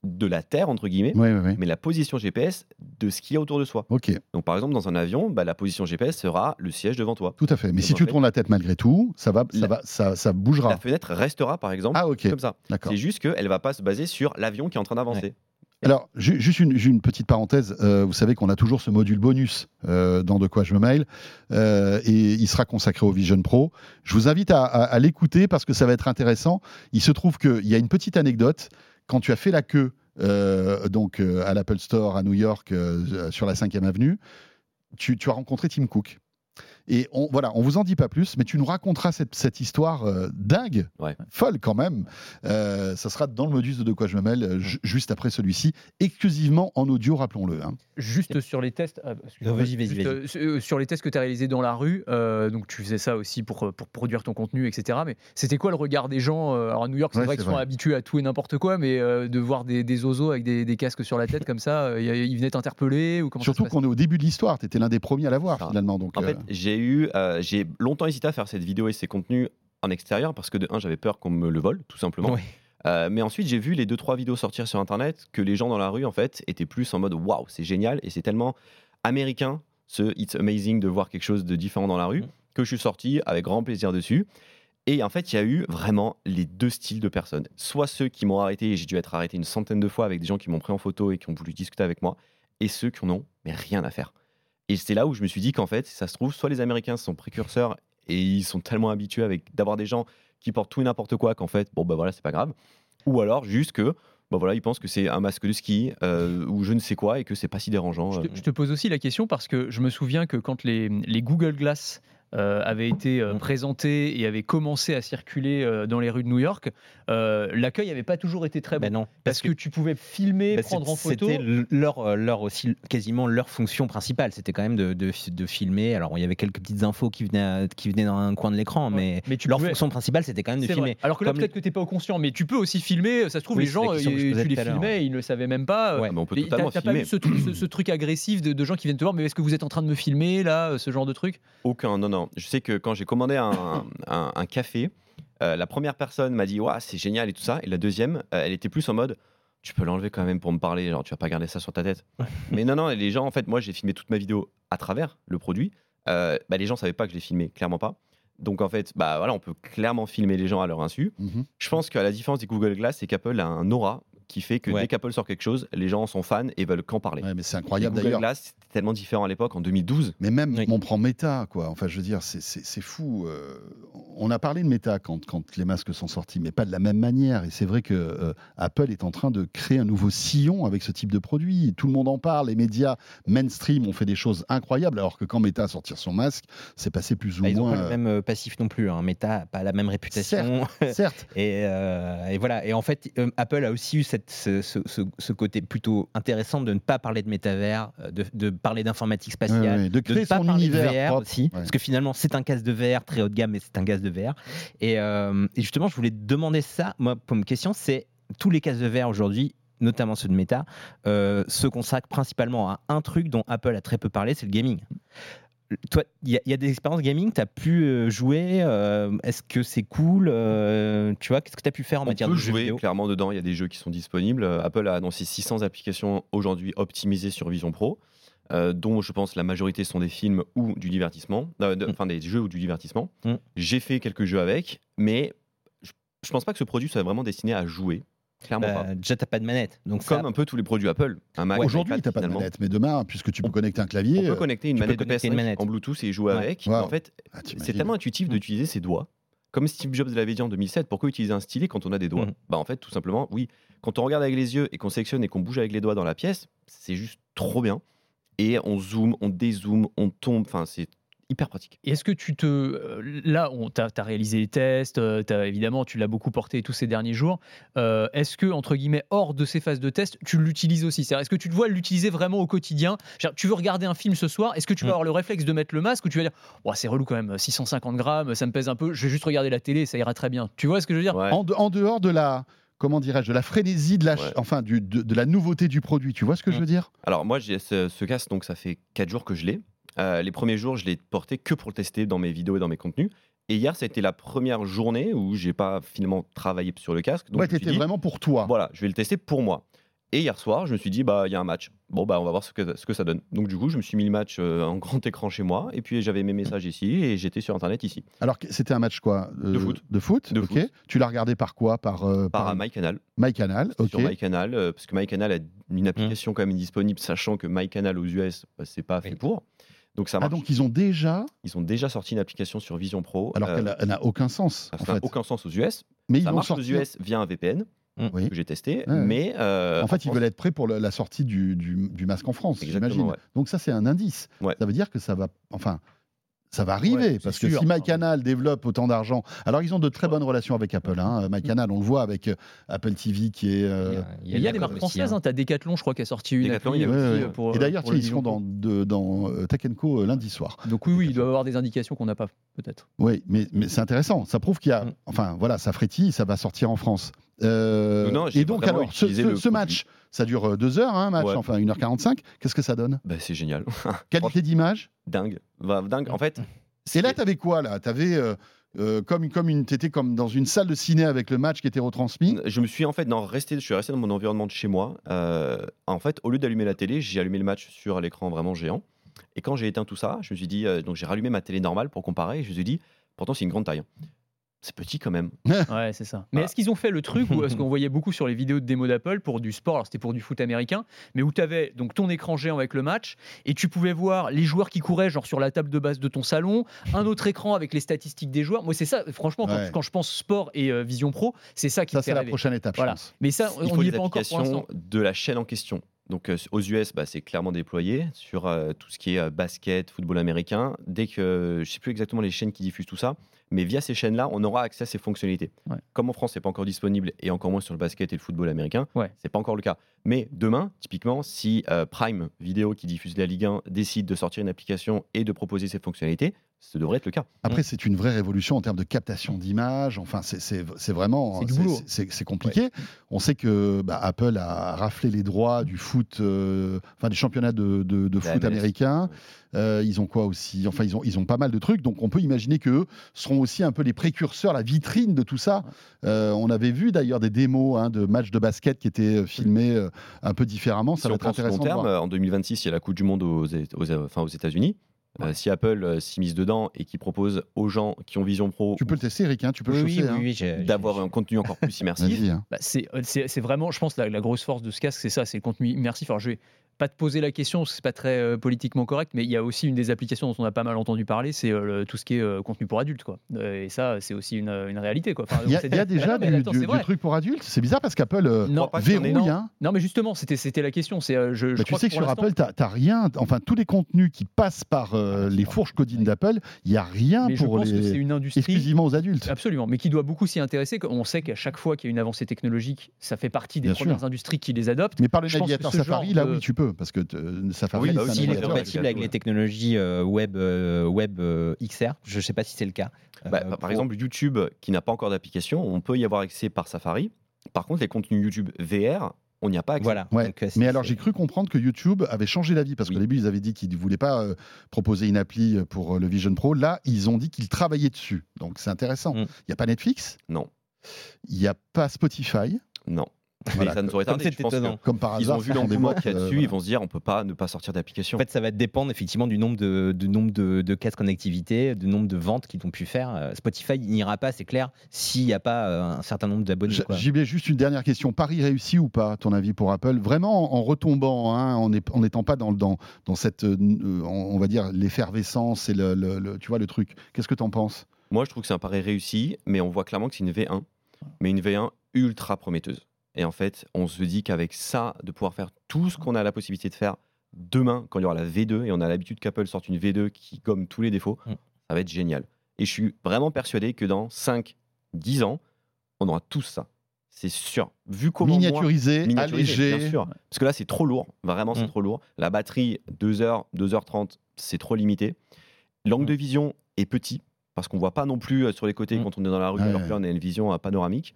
de la Terre, entre guillemets, Oui, oui, oui. mais la position GPS de ce qu'il y a autour de soi. Ok, Donc par exemple, dans un avion, bah, la position GPS sera le siège devant toi. tout à fait. Mais Donc, si tu fait- tournes la tête malgré tout, ça va, ça La- va, ça, ça bougera. La fenêtre restera, par exemple, Ah comme ça. d'accord. C'est juste qu'elle va pas se baser sur l'avion qui est en train d'avancer. Alors, ju- juste une, petite parenthèse. Euh, vous savez qu'on a toujours ce module bonus euh, dans De quoi je me mail, euh, et il sera consacré au Vision Pro. Je vous invite à, l'écouter parce que ça va être intéressant. Il se trouve qu'il y a une petite anecdote. Quand tu as fait la queue donc à l'Apple Store à New York sur la 5e avenue, tu as rencontré Tim Cook. Et on, voilà, on vous en dit pas plus, mais tu nous raconteras cette, cette histoire euh, dingue, Ouais. folle quand même. Euh, ça sera dans le modus de De quoi je me mêle, euh, ju- juste après celui-ci, exclusivement en audio, rappelons-le. hein. Juste sur les tests, ah, excuse-moi, Non, vas-y, vas-y, juste, vas-y. euh, sur- les tests que tu as réalisés dans la rue, euh, donc tu faisais ça aussi pour, pour produire ton contenu, etc. Mais c'était quoi le regard des gens Alors à New York, c'est Ouais, vrai qu'ils sont habitués à tout et n'importe quoi, mais euh, de voir des, des oiseaux avec des, des casques sur la tête comme ça, euh, ils venaient t'interpeller ou comment Surtout qu'on est au début de l'histoire, tu étais l'un des premiers à l'avoir Ah. finalement. Donc, En euh, fait, j'ai eu, euh, j'ai longtemps hésité à faire cette vidéo et ces contenus en extérieur parce que de un, j'avais peur qu'on me le vole, tout simplement. Euh, mais ensuite, j'ai vu les deux trois vidéos sortir sur internet que les gens dans la rue en fait étaient plus en mode waouh, c'est génial et c'est tellement américain ce it's amazing de voir quelque chose de différent dans la rue Mhm. que je suis sorti avec grand plaisir dessus. Et en fait, il y a eu vraiment les deux styles de personnes. Soit ceux qui m'ont arrêté, et j'ai dû être arrêté une centaine de fois avec des gens qui m'ont pris en photo et qui ont voulu discuter avec moi, et ceux qui en ont mais rien à faire. Et c'est là où je me suis dit qu'en fait, ça se trouve, soit les Américains sont précurseurs et ils sont tellement habitués avec d'avoir des gens qui portent tout et n'importe quoi qu'en fait, bon bah voilà, c'est pas grave. Ou alors juste que, bah voilà, ils pensent que c'est un masque de ski euh, ou je ne sais quoi et que c'est pas si dérangeant. Je euh. te, je te pose aussi la question parce que je me souviens que quand les, les Google Glass euh, avaient été euh, Mm. présentés et avaient commencé à circuler euh, dans les rues de New York, euh, l'accueil n'avait pas toujours été très bon. Ben non, parce que, tu pouvais filmer, bah, prendre en photo. C'était leur, euh, leur aussi, quasiment leur fonction principale. C'était quand même de, de, de filmer. Alors, il y avait quelques petites infos qui venaient, à- qui venaient dans un coin de l'écran, mais, mais tu leur pouvais- fonction principale, c'était quand même de filmer. vrai. Alors que là, peut-être que tu n'es pas au conscient, mais tu peux aussi filmer. Ça se trouve, Oui, les gens, que tu les filmais, ils ne le savaient même pas. Ouais. Ah, mais on peut totalement T'as pas eu ce, truc- ce- ce truc agressif de, de gens qui viennent te voir, mais est-ce que vous êtes en train de me filmer là, ce genre de truc? Aucun, non, non. Je sais que quand j'ai commandé un, un- un café, euh, la première personne m'a dit Waouh, c'est génial et tout ça. Et la deuxième, euh, elle était plus en mode Tu peux l'enlever quand même pour me parler, genre tu vas pas garder ça sur ta tête. Mais non, non, les gens, en fait, moi j'ai filmé toute ma vidéo à travers le produit. Euh, bah, les gens savaient pas que je l'ai filmé, clairement pas. Donc en fait, bah voilà, on peut clairement filmer les gens à leur insu. Mhm. Je pense qu'à la différence des Google Glass, c'est qu'Apple a un aura qui fait que Ouais. dès qu'Apple sort quelque chose, les gens sont fans et veulent qu'en parler. Ouais, mais c'est incroyable Google d'ailleurs. Glass, c'était tellement différent à l'époque, en 2012. Mais même, Oui. on prend Meta, quoi. Enfin, je veux dire, c'est- c'est c'est fou. euh, on a parlé de Meta quand, quand les masques sont sortis, mais pas de la même manière. Et c'est vrai que euh, Apple est en train de créer un nouveau sillon avec ce type de produit. Tout le monde en parle. Les médias mainstream ont fait des choses incroyables, alors que quand Meta a sorti son masque, c'est passé plus ou Bah, ils n'ont moins. pas le même euh, passif non plus. Hein. Meta n'a pas la même réputation. euh, Certes, Et, euh, et voilà. Et en fait, euh, Apple a aussi eu cette, ce, ce- ce- ce côté plutôt intéressant de ne pas parler de métavers, euh, de, de parler d'informatique spatiale. Ouais, de ne pas son parler de VR propre. aussi, Ouais. parce que finalement c'est un casque de VR très haut de gamme, mais c'est un casque de VR. Et, euh, et justement, je voulais demander ça. Moi, pour une question, c'est tous les casques de VR aujourd'hui, notamment ceux de Meta, euh, se consacrent principalement à un truc dont Apple a très peu parlé, c'est le gaming. Toi, il y, a- il y a des expériences gaming, tu as pu euh, jouer, euh, est-ce que c'est cool euh, Tu vois, qu'est-ce que tu as pu faire en On matière peut de jouer clairement dedans, il y a des jeux qui sont disponibles. Apple a annoncé 600 applications aujourd'hui optimisées sur Vision Pro, euh, dont je pense la majorité sont des films ou du divertissement, de- Mm. enfin des jeux ou du divertissement. Mm. J'ai fait quelques jeux avec, mais je, je pense pas que ce produit soit vraiment destiné à jouer. Clairement Bah, pas. Déjà, t'as pas de manette. Donc ça, Comme un peu tous les produits Apple. Un Mac, un Aujourd'hui, n'as pas de manette, mais demain, puisque tu peux connecter un On clavier. peut euh, connecter une tu peux manette de connecter PS5 une manette. en Bluetooth et jouer Ouais. avec. Wow. En fait, ah, c'est tellement intuitif Mm. d'utiliser ses doigts. Comme Steve Jobs l'avait dit en 2007, pourquoi utiliser un stylet quand on a des doigts Mhm. Bah en fait, tout simplement, oui. Quand on regarde avec les yeux et qu'on sélectionne et qu'on bouge avec les doigts dans la pièce, c'est juste trop bien. Et on zoome, on dézoome, on tombe. Enfin, c'est hyper pratique. Et Est-ce que tu te. euh, Là, tu as, réalisé les tests, euh, t'as- évidemment, tu l'as beaucoup porté tous ces derniers jours. Euh, Est-ce que, entre guillemets, hors de ces phases de test, tu l'utilises aussi? C'est-à-dire, Est-ce que tu te vois l'utiliser vraiment au quotidien? Tu veux regarder un film ce soir, est-ce que tu vas Mm. avoir le réflexe de mettre le masque ou tu vas dire Ouah, c'est relou quand même, 650 grammes, ça me pèse un peu, je vais juste regarder la télé, ça ira très bien. Tu vois ce que je veux dire? Ouais. En, de- en dehors de la, comment dirais-je, de la frénésie, de la, Ouais. enfin, du, de, de la nouveauté du produit. Tu vois ce que je Mm. veux dire? Alors moi, j'ai ce, ce casque, donc ça fait 4 jours que je l'ai. Euh, les premiers jours, je l'ai porté que pour le tester dans mes vidéos et dans mes contenus. Et hier, ça a été la première journée où j'ai pas finalement travaillé sur le casque. Donc Ouais, je me suis t'étais dit, vraiment pour toi. Voilà, je vais le tester pour moi. Et hier soir, je me suis dit, bah, il y a un match. Bon, bah, on va voir ce que, ce que ça donne. Donc, du coup, je me suis mis le match euh, en grand écran chez moi. Et puis, j'avais mes messages ici et j'étais sur Internet ici. Alors, c'était un match quoi euh, De foot. De foot, De ok. foot. Tu l'as regardé par quoi? Par, euh, Par MyCanal. MyCanal, C'était ok. Sur MyCanal, euh, parce que MyCanal a une application quand même disponible, sachant que MyCanal aux US, bah, c'est pas fait pour. Donc, ça Ah, marche. donc ils ont déjà, Ils ont déjà sorti une application sur Vision Pro. alors euh, qu'elle n'a aucun sens, ça n'a aucun sens aux US. Mais ils ça vont marche aux sortir. US via un VPN Oui. que j'ai testé. Ouais. Mais euh, En fait, ils France- veulent être prêts pour le- la sortie du, du- du masque en France, j'imagine. ouais. Donc ça, c'est un indice. Ouais. Ça veut dire que ça va, enfin, ça va arriver Ouais, parce que sûr. si MyCanal développe autant d'argent, alors ils ont de très bonnes relations avec Apple. Hein. MyCanal, on le voit avec euh, Apple TV qui est. euh, Il y a, des marques françaises, hein. hein. tu as Decathlon, je crois, qui a sorti une Decathlon, appli il y a ouais, aussi, ouais. euh, pour, Et d'ailleurs, ils seront dans, de- dans euh, Tech Co euh, lundi soir. Donc oui, oui, il doit y avoir des indications qu'on n'a pas, peut-être. Oui, mais, mais c'est intéressant. Ça prouve qu'il y a. Mm. Enfin, voilà, ça frétille, ça va sortir en France. Euh, Non, et donc, alors, ce match, ça dure euh, deux heures, hein, un match, Ouais. enfin 1h45. Qu'est-ce que ça donne bah, c'est génial. Qualité d'image dingue. Dingue. En fait, Et là, tu avais quoi là? Tu avais euh, comme, comme une, t'étais comme dans une salle de ciné avec le match qui était retransmis? Je me suis en fait non, resté, je suis resté dans mon environnement de chez moi. Euh, en fait, au lieu d'allumer la télé, j'ai allumé le match sur l'écran vraiment géant. Et quand j'ai éteint tout ça, je me suis dit, euh, donc j'ai rallumé ma télé normale pour comparer. Et je me suis dit, pourtant c'est une grande taille. C'est petit quand même. Ouais, c'est ça. Mais Voilà. est-ce qu'ils ont fait le truc où est-ce qu'on voyait beaucoup sur les vidéos de démo d'Apple pour du sport, alors c'était pour du foot américain, mais où tu avais donc ton écran géant avec le match et tu pouvais voir les joueurs qui couraient genre sur la table de base de ton salon, un autre écran avec les statistiques des joueurs. Moi c'est ça, franchement, quand, Ouais. quand je pense sport et euh, Vision Pro, c'est ça qui Ça, me fait c'est la prochaine étape, Voilà. je pense. Mais ça, Il on n'y est pas encore pour l'instant. de la chaîne en question. Donc euh, aux US, bah, c'est clairement déployé sur euh, tout ce qui est euh, basket, football américain. Dès que je sais plus exactement les chaînes qui diffusent tout ça, mais via ces chaînes-là, on aura accès à ces fonctionnalités. Ouais. Comme en France, c'est pas encore disponible et encore moins sur le basket et le football américain, Ouais. c'est pas encore le cas. Mais demain, typiquement, si Prime Vidéo qui diffuse la Ligue 1 décide de sortir une application et de proposer ces fonctionnalités, ce devrait être le cas. Après, c'est une vraie révolution en termes de captation d'images. Enfin, c'est- vraiment C'est compliqué. On sait que bah, Apple a raflé les droits du foot, euh, enfin des championnats de, de- de La foot MLS. américains. Euh, ils ont quoi aussi? Enfin, ils ont, ils ont pas mal de trucs. Donc, on peut imaginer qu'eux seront aussi un peu les précurseurs, la vitrine de tout ça. Euh, on avait vu d'ailleurs des démos hein, de matchs de basket qui étaient filmés euh, un peu différemment. Ça si va on être pense long intéressant. de terme, voir. en 2026, il y a la Coupe du Monde aux, aux, enfin, aux États-Unis. Euh, si Apple euh, s'y mise dedans et qui propose aux gens qui ont Vision Pro Tu peux le tester, Eric. hein, tu peux Oui, le oui, chausser. oui, hein. oui, j'ai- d'avoir un contenu encore plus immersif, Vas-y, hein. Bah, c'est c'est- c'est vraiment, je pense, la, la grosse force de ce casque, c'est ça, c'est le contenu immersif. Alors, je vais pas te poser la question, que c'est pas très euh, politiquement correct, mais il y a aussi une des applications dont on a pas mal entendu parler, c'est euh, tout ce qui est euh, contenu pour adultes, quoi. Et ça, c'est aussi une, une réalité, quoi. Enfin, Il y a, y a déjà Ah non, du, attends, du- du truc pour adultes? C'est bizarre parce qu'Apple Non, y verrouille. non. hein. Non, mais justement, c'était c'était la question. C'est, je, je Mais tu crois sais que pour sur Apple, tu n'as rien, enfin tous les contenus qui passent par Ah, les fourches codines Ouais. d'Apple, il n'y a rien mais je pour pense que c'est les une industrie exclusivement aux adultes. Absolument, mais qui doit beaucoup s'y intéresser. On sait qu'à chaque fois qu'il y a une avancée technologique, ça fait partie des Bien premières sûr. industries qui les adoptent. Mais par le que navigateur Safari, là de- oui, tu peux, parce que euh, Safari, Oui, bah est compatible avec les technologies euh, web, euh, web euh, XR, je ne sais pas si c'est le cas. Bah, par pour- exemple, YouTube, qui n'a pas encore d'application, on peut y avoir accès par Safari. Par contre, les contenus YouTube VR, on n'y a pas accès. Voilà. Ouais, Donc, c'est- Mais alors j'ai cru comprendre que YouTube avait changé d'avis parce Oui. qu'au début ils avaient dit qu'ils ne voulaient pas euh, proposer une appli pour euh, le Vision Pro. Là ils ont dit qu'ils travaillaient dessus. Donc c'est intéressant. Il Mm. n'y a pas Netflix, Non, il n'y a pas Spotify? non. Voilà. Mais ça nous aurait Comme tardé. Je pense que. Comme par Ils hasard, ont vu l'engouement qu'il y a euh, dessus, voilà. ils vont se dire on peut pas ne pas sortir d'application. En fait, ça va dépendre effectivement du nombre de, du nombre de, de cas de connectivité, du nombre de ventes qu'ils ont pu faire. Euh, Spotify n'ira pas, c'est clair, s'il n'y a pas euh, un certain nombre d'abonnés. J'y vais juste une dernière question. Paris réussi ou pas, à ton avis, pour Apple? Vraiment en retombant, hein, en n'étant pas dans, dans, dans cette, euh, on on va dire, l'effervescence et le, le- le- tu vois, le truc. Qu'est-ce que tu en penses? Moi, je trouve que c'est un pari réussi, mais on voit clairement que c'est une V1, mais une V1 ultra prometteuse. Et en fait, on se dit qu'avec ça, de pouvoir faire tout ce qu'on a la possibilité de faire demain, quand il y aura la V2, et on a l'habitude qu'Apple sorte une V2 qui gomme tous les défauts, Mm. ça va être génial. Et je suis vraiment persuadé que dans 5, 10 ans, on aura tout ça. C'est sûr. Vu comment moi- Miniaturisé, Miniaturisé, allégé. Bien sûr. Parce que là, c'est trop lourd. Vraiment, c'est Mm. trop lourd. La batterie, 2h, 2h30, c'est trop limité. L'angle Mm. de vision est petit, parce qu'on voit pas non plus euh, sur les côtés Mm. quand on est dans la rue, Ouais, alors que là, on a une vision euh, panoramique.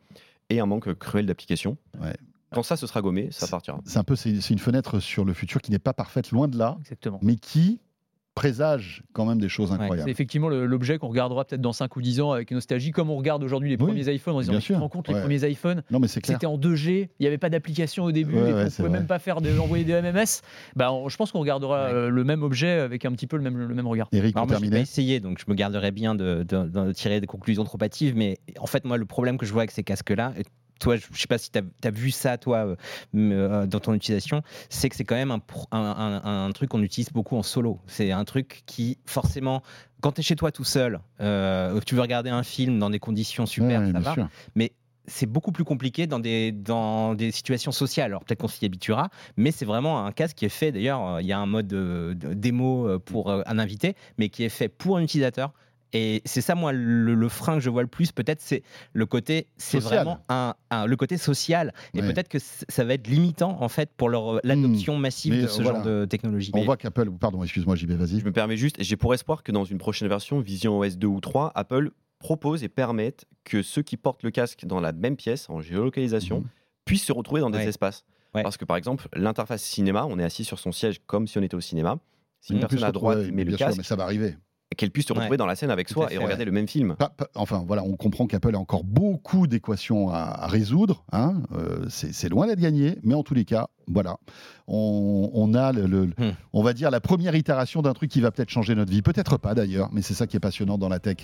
Et un manque cruel d'application. Ouais. Quand ça, ce sera gommé, ça partira. C'est un peu, c'est c'est une fenêtre sur le futur qui n'est pas parfaite, loin de là, Exactement. mais qui présage quand même des choses C'est incroyables. effectivement le- l'objet qu'on regardera peut-être dans 5 ou 10 ans avec nostalgie, comme on regarde aujourd'hui les Oui, premiers iPhones en disant bien Mais tu te sûr, rends compte, ouais. les premiers iPhones, Non, mais c'est clair. c'était en 2G, il n'y avait pas d'application au début, Ouais, et ouais, on ne c'est pouvait vrai. même pas faire de, envoyer des MMS. Bah, on- je pense qu'on regardera Ouais. euh, le même objet avec un petit peu le même, le même regard. Eric, Alors moi, je pas essayé, donc je me garderais bien de, de- de tirer des conclusions trop hâtives. Mais en fait, moi, le problème que je vois avec ces casques-là, toi, je ne sais pas si tu as, vu ça, toi, euh, euh, dans ton utilisation, c'est que c'est quand même un, pro- un- un- un truc qu'on utilise beaucoup en solo. C'est un truc qui, forcément, quand tu es chez toi tout seul, euh, tu veux regarder un film dans des conditions super, Ouais, ça va. sûr. Mais c'est beaucoup plus compliqué dans des, dans des situations sociales. Alors peut-être qu'on s'y habituera, mais c'est vraiment un casque qui est fait. D'ailleurs, il y a un mode de, de démo pour un invité, mais qui est fait pour un utilisateur. Et c'est ça, moi, le, le frein que je vois le plus, peut-être, c'est le côté, c'est Social. vraiment un, un- le côté social. Et Ouais. peut-être que ça va être limitant, en fait, pour euh, l'adoption massive Mais, de ce euh, genre voilà. de technologie. On voit qu'Apple, pardon, excuse-moi, JB, vas-y. Je me permets juste, j'ai pour espoir que dans une prochaine version, Vision OS 2 ou 3, Apple propose et permette que ceux qui portent le casque dans la même pièce, en géolocalisation, Mhm. puissent se retrouver dans des espaces. Ouais. Parce que par exemple, l'interface cinéma, on est assis sur son siège comme si on était au cinéma. Si une personne à droite met le bien sûr, casque, mais ça va arriver. Qu'elle puisse se retrouver Ouais. dans la scène avec soi et regarder le même film. Pas- pas- enfin voilà, on comprend qu'Apple a encore beaucoup d'équations à, à résoudre. hein. Euh, c'est loin d'être gagné, mais en tous les cas, voilà, on, on a le, le- Hmm. on va dire la première itération d'un truc qui va peut-être changer notre vie. Peut-être pas d'ailleurs, mais c'est ça qui est passionnant dans la tech.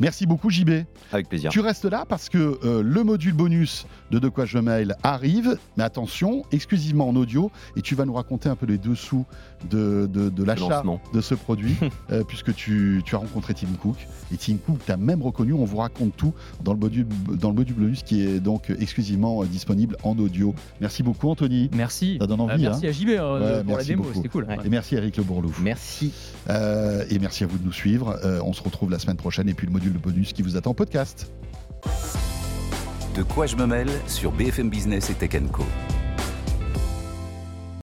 Merci beaucoup JB. Avec plaisir. Tu restes là parce que euh, le module bonus de De quoi je mail arrive, mais attention, exclusivement en audio, et tu vas nous raconter un peu les dessous de, de, l'achat de ce produit, euh, puisque tu, tu as rencontré Tim Cook. Et Tim Cook t'a même reconnu, on vous raconte tout dans le module, dans le module bonus qui est donc exclusivement euh, disponible en audio. Merci beaucoup Anthony. Merci. Ça donne envie, Euh, merci à JB hein, Ouais, de- pour la merci démo, beaucoup. c'était cool. Ouais. Et merci Eric Le Bourlouf. Merci. Euh, et merci à vous de nous suivre. Euh, on se retrouve la semaine prochaine et puis le module de bonus qui vous attend en podcast. De quoi je me mêle sur BFM Business et Tech Co.